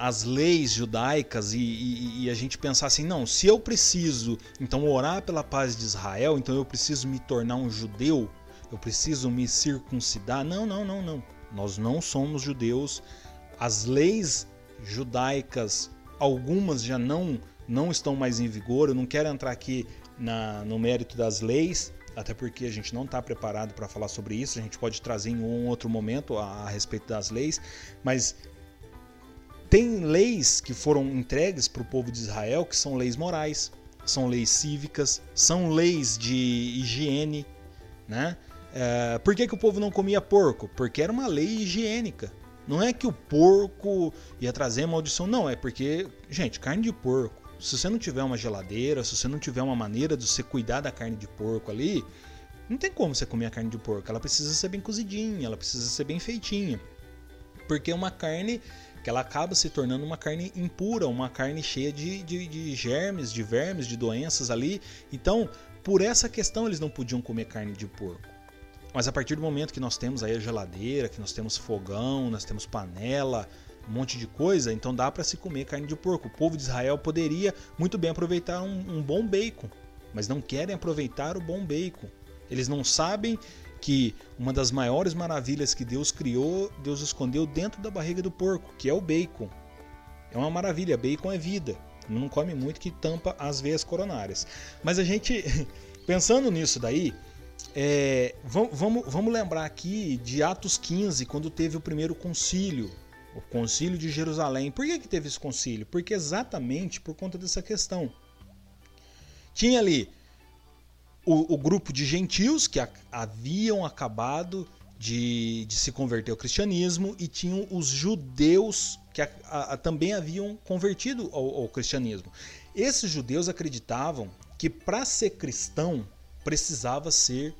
as leis judaicas e, e, e, a gente pensar assim, não, se eu preciso então orar pela paz de Israel, então eu preciso me tornar um judeu, eu preciso me circuncidar. Não, não, não, não. Nós não somos judeus. As leis judaicas, algumas já não não estão mais em vigor. Eu não quero entrar aqui na, no mérito das leis, até porque a gente não está preparado para falar sobre isso. A gente pode trazer em um outro momento a, a respeito das leis, mas tem leis que foram entregues para o povo de Israel que são leis morais, são leis cívicas, são leis de higiene, né? É, por que, que o povo não comia porco? Porque era uma lei higiênica. Não é que o porco ia trazer maldição, não. É porque, gente, carne de porco se você não tiver uma geladeira, se você não tiver uma maneira de você cuidar da carne de porco ali, não tem como você comer a carne de porco. Ela precisa ser bem cozidinha, ela precisa ser bem feitinha. Porque é uma carne que ela acaba se tornando uma carne impura, uma carne cheia de, de, de germes, de vermes, de doenças ali. Então, por essa questão, eles não podiam comer carne de porco. Mas a partir do momento que nós temos aí a geladeira, que nós temos fogão, nós temos panela, um monte de coisa, então dá para se comer carne de porco. O povo de Israel poderia muito bem aproveitar um, um bom bacon, mas não querem aproveitar o bom bacon. Eles não sabem que uma das maiores maravilhas que Deus criou, Deus escondeu dentro da barriga do porco, que é o bacon. É uma maravilha, bacon é vida. Não come muito que tampa as veias coronárias. Mas a gente, <laughs> pensando nisso daí, é, vamos, vamos, lembrar aqui de Atos 15, quando teve o primeiro concílio o concílio de Jerusalém. Por que, que teve esse concílio? Porque exatamente por conta dessa questão. Tinha ali o, o grupo de gentios que a, haviam acabado de, de, se converter ao cristianismo e tinham os judeus que a, a, também haviam convertido ao, ao cristianismo. Esses judeus acreditavam que para ser cristão precisava ser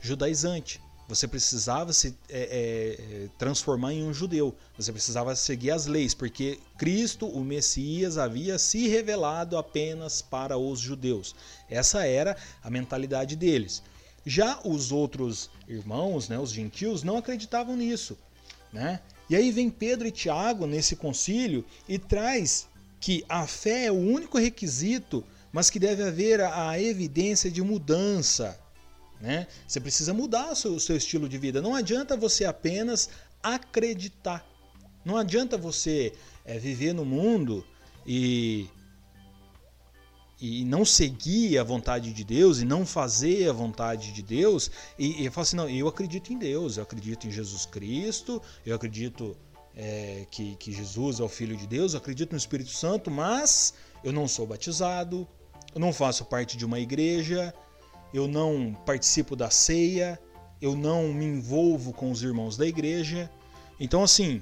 judaizante. Você precisava se é, é, transformar em um judeu. Você precisava seguir as leis, porque Cristo, o Messias, havia se revelado apenas para os judeus. Essa era a mentalidade deles. Já os outros irmãos, né, os gentios, não acreditavam nisso. Né? E aí vem Pedro e Tiago nesse concílio e traz que a fé é o único requisito, mas que deve haver a evidência de mudança né? Você precisa mudar o seu, o seu estilo de vida. Não adianta você apenas acreditar. Não adianta você é, viver no mundo e, e não seguir a vontade de Deus e não fazer a vontade de Deus e, e assim, não, eu acredito em Deus, eu acredito em Jesus Cristo, eu acredito é, que, que Jesus é o Filho de Deus, eu acredito no Espírito Santo, mas eu não sou batizado, eu não faço parte de uma igreja, eu não participo da ceia, eu não me envolvo com os irmãos da igreja. Então, assim,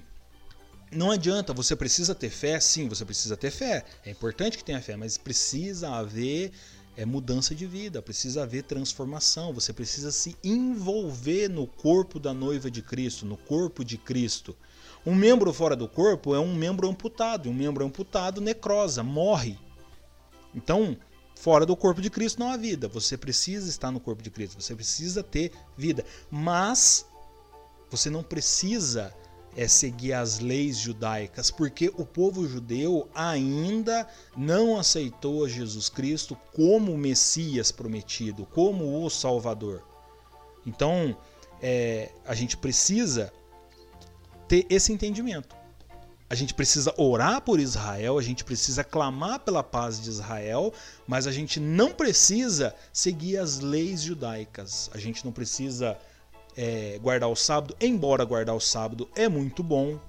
não adianta, você precisa ter fé, sim, você precisa ter fé. É importante que tenha fé, mas precisa haver é, mudança de vida, precisa haver transformação, você precisa se envolver no corpo da noiva de Cristo, no corpo de Cristo. Um membro fora do corpo é um membro amputado, e um membro amputado necrosa, morre. Então, Fora do corpo de Cristo não há vida. Você precisa estar no corpo de Cristo, você precisa ter vida. Mas você não precisa é, seguir as leis judaicas, porque o povo judeu ainda não aceitou Jesus Cristo como o Messias prometido, como o Salvador. Então, é, a gente precisa ter esse entendimento. A gente precisa orar por Israel, a gente precisa clamar pela paz de Israel, mas a gente não precisa seguir as leis judaicas. A gente não precisa é, guardar o sábado, embora guardar o sábado é muito bom.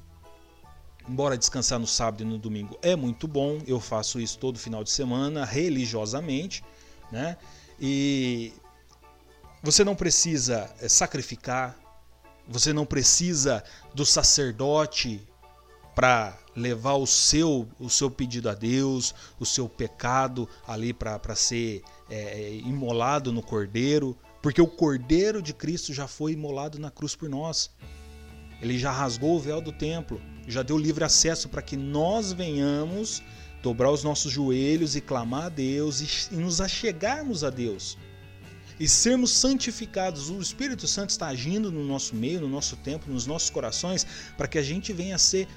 Embora descansar no sábado e no domingo é muito bom, eu faço isso todo final de semana, religiosamente, né? E você não precisa é, sacrificar, você não precisa do sacerdote para levar o seu, o seu pedido a Deus, o seu pecado ali para ser é, é, imolado no cordeiro, porque o cordeiro de Cristo já foi imolado na cruz por nós. Ele já rasgou o véu do templo, já deu livre acesso para que nós venhamos dobrar os nossos joelhos e clamar a Deus e, nos achegarmos a Deus e sermos santificados. O Espírito Santo está agindo no nosso meio, no nosso tempo, nos nossos corações, para que a gente venha a ser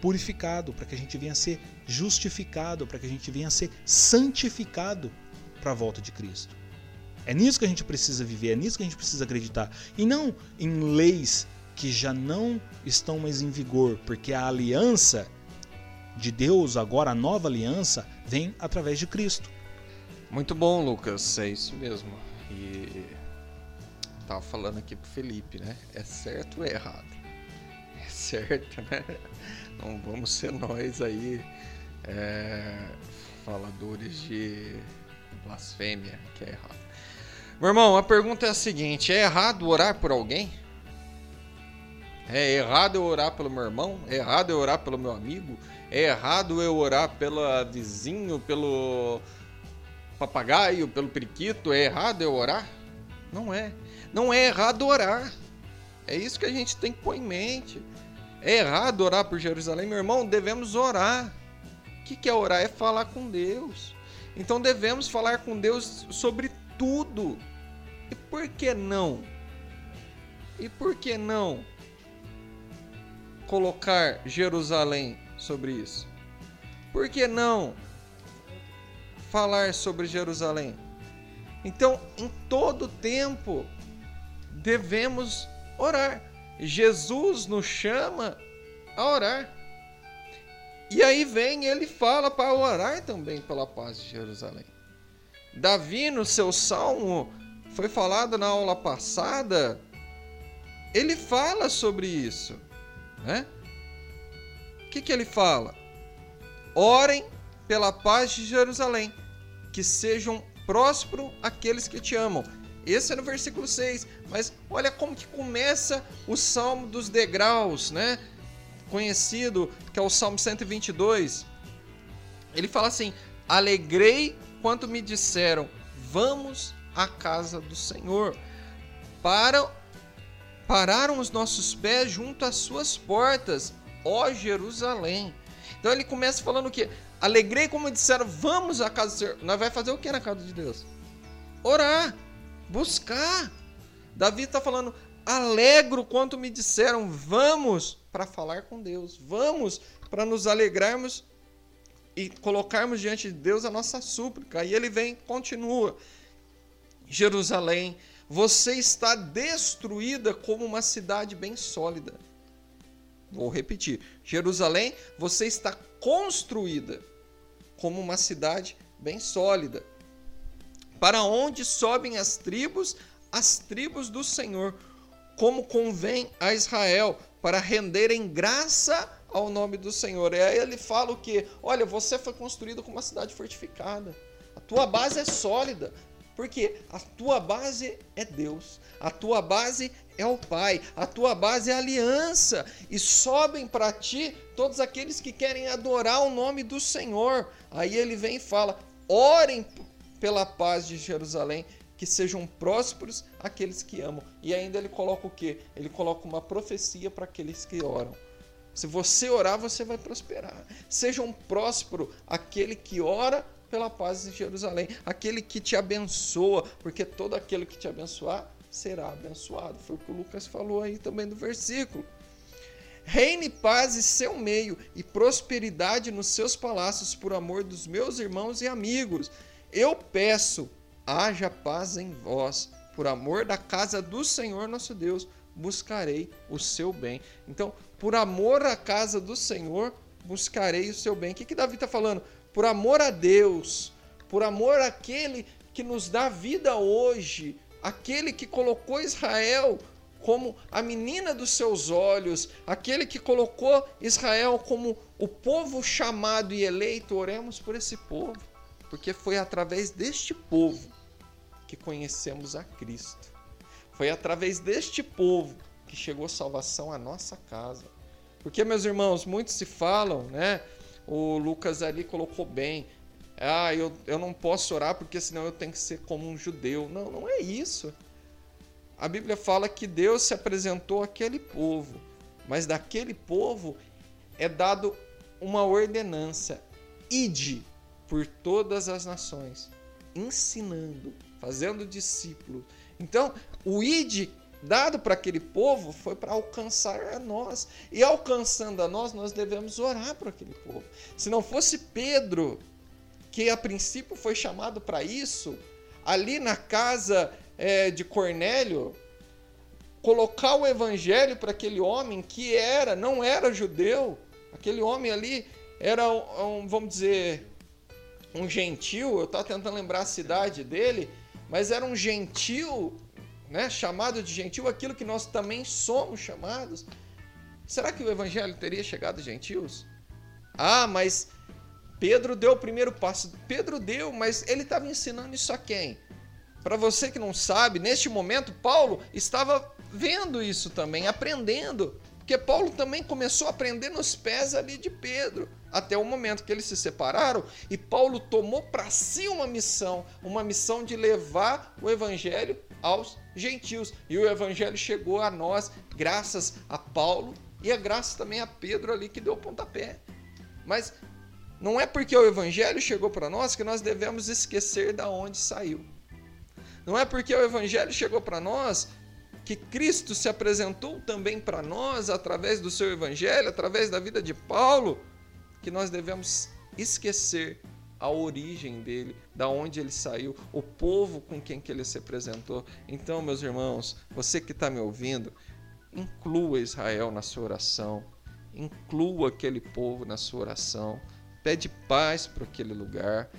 purificado, para que a gente venha a ser justificado, para que a gente venha a ser santificado para a volta de Cristo. É nisso que a gente precisa viver, é nisso que a gente precisa acreditar. E não em leis que já não estão mais em vigor, porque a aliança de Deus, agora a nova aliança, vem através de Cristo. Muito bom, Lucas, é isso mesmo. E tava falando aqui pro Felipe, né? É certo ou é errado? É certo, né? Não vamos ser nós aí é, faladores de blasfêmia, que é errado. Meu irmão, a pergunta é a seguinte: é errado orar por alguém? É errado eu orar pelo meu irmão? É errado eu orar pelo meu amigo? É errado eu orar pelo vizinho, pelo papagaio, pelo periquito? É errado eu orar? Não é. Não é errado orar. É isso que a gente tem que pôr em mente. É errado orar por Jerusalém, meu irmão? Devemos orar. O que é orar? É falar com Deus. Então devemos falar com Deus sobre tudo. E por que não? E por que não colocar Jerusalém sobre isso? Por que não falar sobre Jerusalém? Então, em todo tempo, devemos orar. Jesus nos chama a orar. E aí vem, ele fala para orar também pela paz de Jerusalém. Davi, no seu salmo, foi falado na aula passada, ele fala sobre isso. Né? O que, que ele fala? Orem pela paz de Jerusalém, que sejam prósperos aqueles que te amam. Esse é no versículo 6, mas olha como que começa o Salmo dos degraus, né? Conhecido, que é o Salmo 122. Ele fala assim: Alegrei quando me disseram, vamos à casa do Senhor. Para pararam os nossos pés junto às suas portas, ó Jerusalém. Então ele começa falando o quê? Alegrei como disseram, vamos à casa do Senhor. Nós vai fazer o que na casa de Deus? Orar, buscar. Davi está falando, alegro quanto me disseram, vamos para falar com Deus, vamos para nos alegrarmos e colocarmos diante de Deus a nossa súplica. E ele vem, continua. Jerusalém, você está destruída como uma cidade bem sólida. Vou repetir. Jerusalém, você está construída como uma cidade bem sólida. Para onde sobem as tribos, as tribos do Senhor, como convém a Israel, para renderem graça ao nome do Senhor. E aí ele fala o que? Olha, você foi construído como uma cidade fortificada. A tua base é sólida. Porque a tua base é Deus, a tua base é o Pai, a tua base é aliança. E sobem para ti todos aqueles que querem adorar o nome do Senhor. Aí ele vem e fala: orem pela paz de Jerusalém, que sejam prósperos aqueles que amam. E ainda ele coloca o que? Ele coloca uma profecia para aqueles que oram. Se você orar, você vai prosperar. Sejam próspero aquele que ora pela paz de Jerusalém, aquele que te abençoa, porque todo aquele que te abençoar será abençoado. Foi o que o Lucas falou aí também no versículo. Reine paz em seu meio e prosperidade nos seus palácios, por amor dos meus irmãos e amigos. Eu peço, haja paz em vós, por amor da casa do Senhor nosso Deus, buscarei o seu bem. Então, por amor à casa do Senhor, buscarei o seu bem. O que, que Davi está falando? por amor a Deus, por amor àquele que nos dá vida hoje, aquele que colocou Israel como a menina dos seus olhos, aquele que colocou Israel como o povo chamado e eleito, oremos por esse povo, porque foi através deste povo que conhecemos a Cristo. Foi através deste povo que chegou salvação à nossa casa. Porque, meus irmãos, muitos se falam, né? o Lucas ali colocou bem. Ah, eu, eu não posso orar porque senão eu tenho que ser como um judeu. Não, não é isso. A Bíblia fala que Deus se apresentou àquele povo, mas daquele povo é dado uma ordenança: ide por todas as nações, ensinando, fazendo discípulos. Então, o ide dado para aquele povo foi para alcançar a nós. E alcançando a nós, nós devemos orar para aquele povo. Se não fosse Pedro, que a princípio foi chamado para isso, ali na casa é, de Cornélio, colocar o evangelho para aquele homem que era, não era judeu, aquele homem ali era um, vamos dizer, um gentil, eu estava tentando lembrar a cidade dele, mas era um gentil né, chamado de gentil aquilo que nós também somos chamados, será que o evangelho teria chegado a gentios? Ah, mas Pedro deu o primeiro passo. Pedro deu, mas ele estava ensinando isso a quem? Para você que não sabe, neste momento Paulo estava vendo isso também, aprendendo. Porque Paulo também começou a aprender nos pés ali de Pedro, até o momento que eles se separaram e Paulo tomou para si uma missão, uma missão de levar o evangelho aos gentios. E o evangelho chegou a nós graças a Paulo e a graça também a Pedro ali que deu o pontapé. Mas não é porque o evangelho chegou para nós que nós devemos esquecer da onde saiu. Não é porque o evangelho chegou para nós que Cristo se apresentou também para nós através do seu evangelho, através da vida de Paulo, que nós devemos esquecer a origem dele, da onde ele saiu, o povo com quem que ele se apresentou. Então, meus irmãos, você que está me ouvindo, inclua Israel na sua oração, inclua aquele povo na sua oração, pede paz para aquele lugar.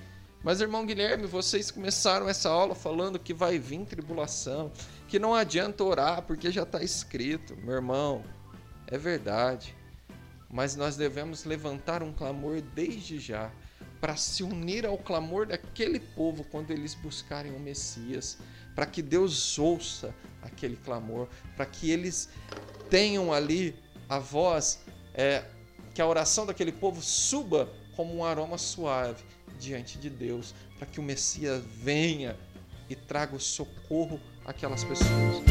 Mas, irmão Guilherme, vocês começaram essa aula falando que vai vir tribulação, que não adianta orar porque já está escrito. Meu irmão, é verdade. Mas nós devemos levantar um clamor desde já para se unir ao clamor daquele povo quando eles buscarem o Messias, para que Deus ouça aquele clamor, para que eles tenham ali a voz, é, que a oração daquele povo suba como um aroma suave diante de Deus, para que o Messias venha e traga o socorro àquelas pessoas.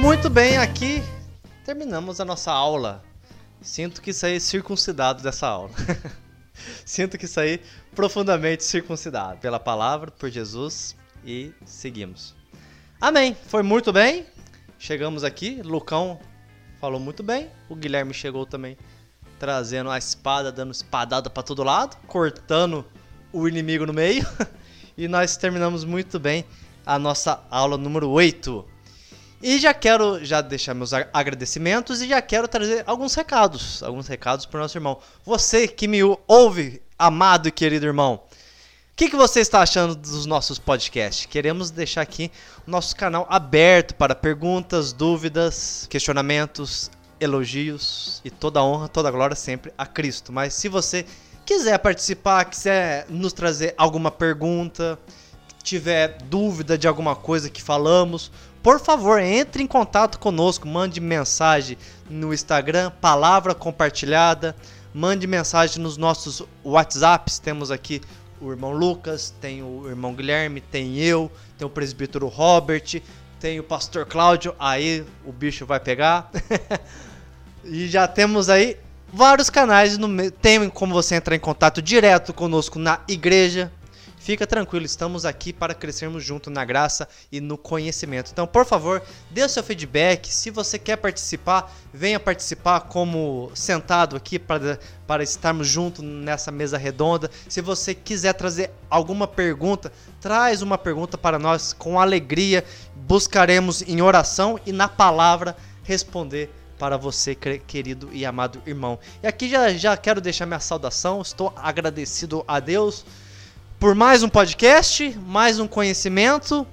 Muito bem, aqui terminamos a nossa aula. Sinto que saí circuncidado dessa aula. <laughs> <laughs> Sinto que saí profundamente circuncidado pela palavra, por Jesus e seguimos. Amém. Foi muito bem. Chegamos aqui. Lucão falou muito bem. O Guilherme chegou também trazendo a espada, dando espadada para todo lado, cortando o inimigo no meio. <laughs> e nós terminamos muito bem a nossa aula número 8. E já quero já deixar meus agradecimentos e já quero trazer alguns recados, alguns recados para o nosso irmão. Você que me ouve, amado e querido irmão, o que, que você está achando dos nossos podcasts? Queremos deixar aqui o nosso canal aberto para perguntas, dúvidas, questionamentos, elogios e toda honra, toda glória sempre a Cristo. Mas se você quiser participar, quiser nos trazer alguma pergunta, tiver dúvida de alguma coisa que falamos, por favor, entre em contato conosco, mande mensagem no Instagram, palavra compartilhada, mande mensagem nos nossos WhatsApps, temos aqui o irmão Lucas, tem o irmão Guilherme, tem eu, tem o presbítero Robert, tem o pastor Cláudio, aí o bicho vai pegar. <laughs> e já temos aí vários canais no tem como você entrar em contato direto conosco na igreja, Fica tranquilo, estamos aqui para crescermos junto na graça e no conhecimento. Então, por favor, dê o seu feedback. Se você quer participar, venha participar como sentado aqui para, para estarmos juntos nessa mesa redonda. Se você quiser trazer alguma pergunta, traz uma pergunta para nós com alegria. Buscaremos em oração e na palavra responder para você, querido e amado irmão. E aqui já, já quero deixar minha saudação. Estou agradecido a Deus por mais um podcast, mais um conhecimento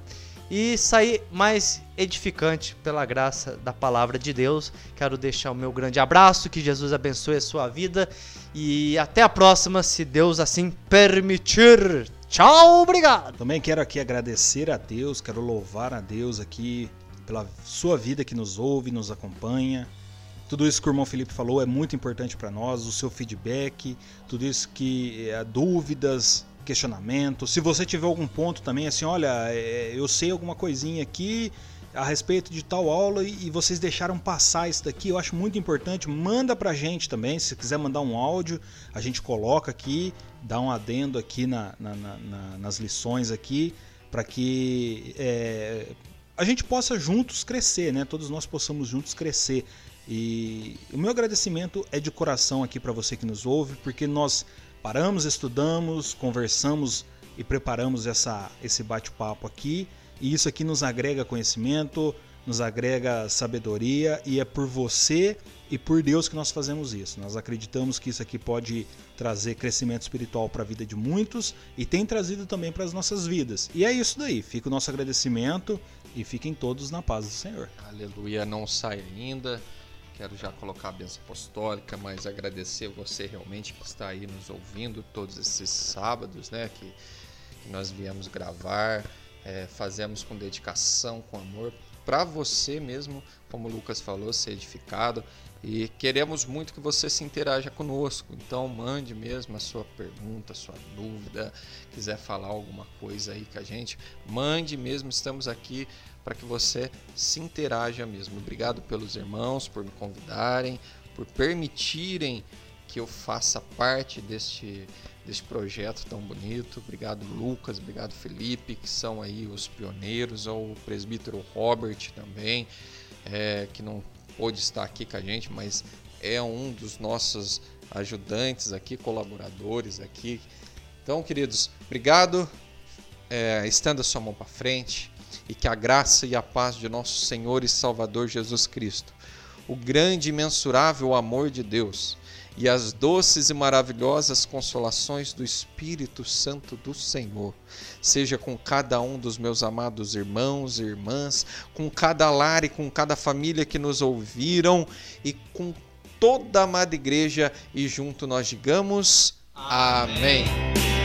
e sair mais edificante pela graça da palavra de Deus. Quero deixar o meu grande abraço, que Jesus abençoe a sua vida e até a próxima, se Deus assim permitir. Tchau, obrigado. Também quero aqui agradecer a Deus, quero louvar a Deus aqui pela sua vida que nos ouve, nos acompanha. Tudo isso que o irmão Felipe falou é muito importante para nós, o seu feedback, tudo isso que é, dúvidas, questionamento. Se você tiver algum ponto também, assim, olha, é, eu sei alguma coisinha aqui a respeito de tal aula e vocês deixaram passar isso daqui, eu acho muito importante. Manda pra gente também, se quiser mandar um áudio, a gente coloca aqui, dá um adendo aqui na, na, na, nas lições aqui, para que é, a gente possa juntos crescer, né? Todos nós possamos juntos crescer. E o meu agradecimento é de coração aqui para você que nos ouve, porque nós paramos, estudamos, conversamos e preparamos essa, esse bate-papo aqui. E isso aqui nos agrega conhecimento, nos agrega sabedoria e é por você e por Deus que nós fazemos isso. Nós acreditamos que isso aqui pode trazer crescimento espiritual para a vida de muitos e tem trazido também para as nossas vidas. E é isso daí. Fica o nosso agradecimento e fiquem todos na paz do Senhor. Aleluia. Não sai ainda. Quero já colocar a bênção apostólica, mas agradecer você realmente que está aí nos ouvindo todos esses sábados, né? Que, que nós viemos gravar, é, fazemos com dedicação, com amor, para você mesmo, como o Lucas falou, ser edificado. E queremos muito que você se interaja conosco. Então mande mesmo a sua pergunta, a sua dúvida, quiser falar alguma coisa aí com a gente, mande mesmo, estamos aqui para que você se interaja mesmo. Obrigado pelos irmãos por me convidarem, por permitirem que eu faça parte deste deste projeto tão bonito. Obrigado, Lucas, obrigado, Felipe, que são aí os pioneiros, ou o presbítero Robert também, é, que não pôde estar aqui com a gente, mas é um dos nossos ajudantes aqui, colaboradores aqui. Então, queridos, obrigado. É, estenda sua mão para frente e que a graça e a paz de nosso Senhor e Salvador Jesus Cristo, o grande e imensurável amor de Deus e as doces e maravilhosas consolações do Espírito Santo do Senhor. Seja com cada um dos meus amados irmãos e irmãs, com cada lar e com cada família que nos ouviram e com toda a amada igreja e junto nós digamos amém. amém.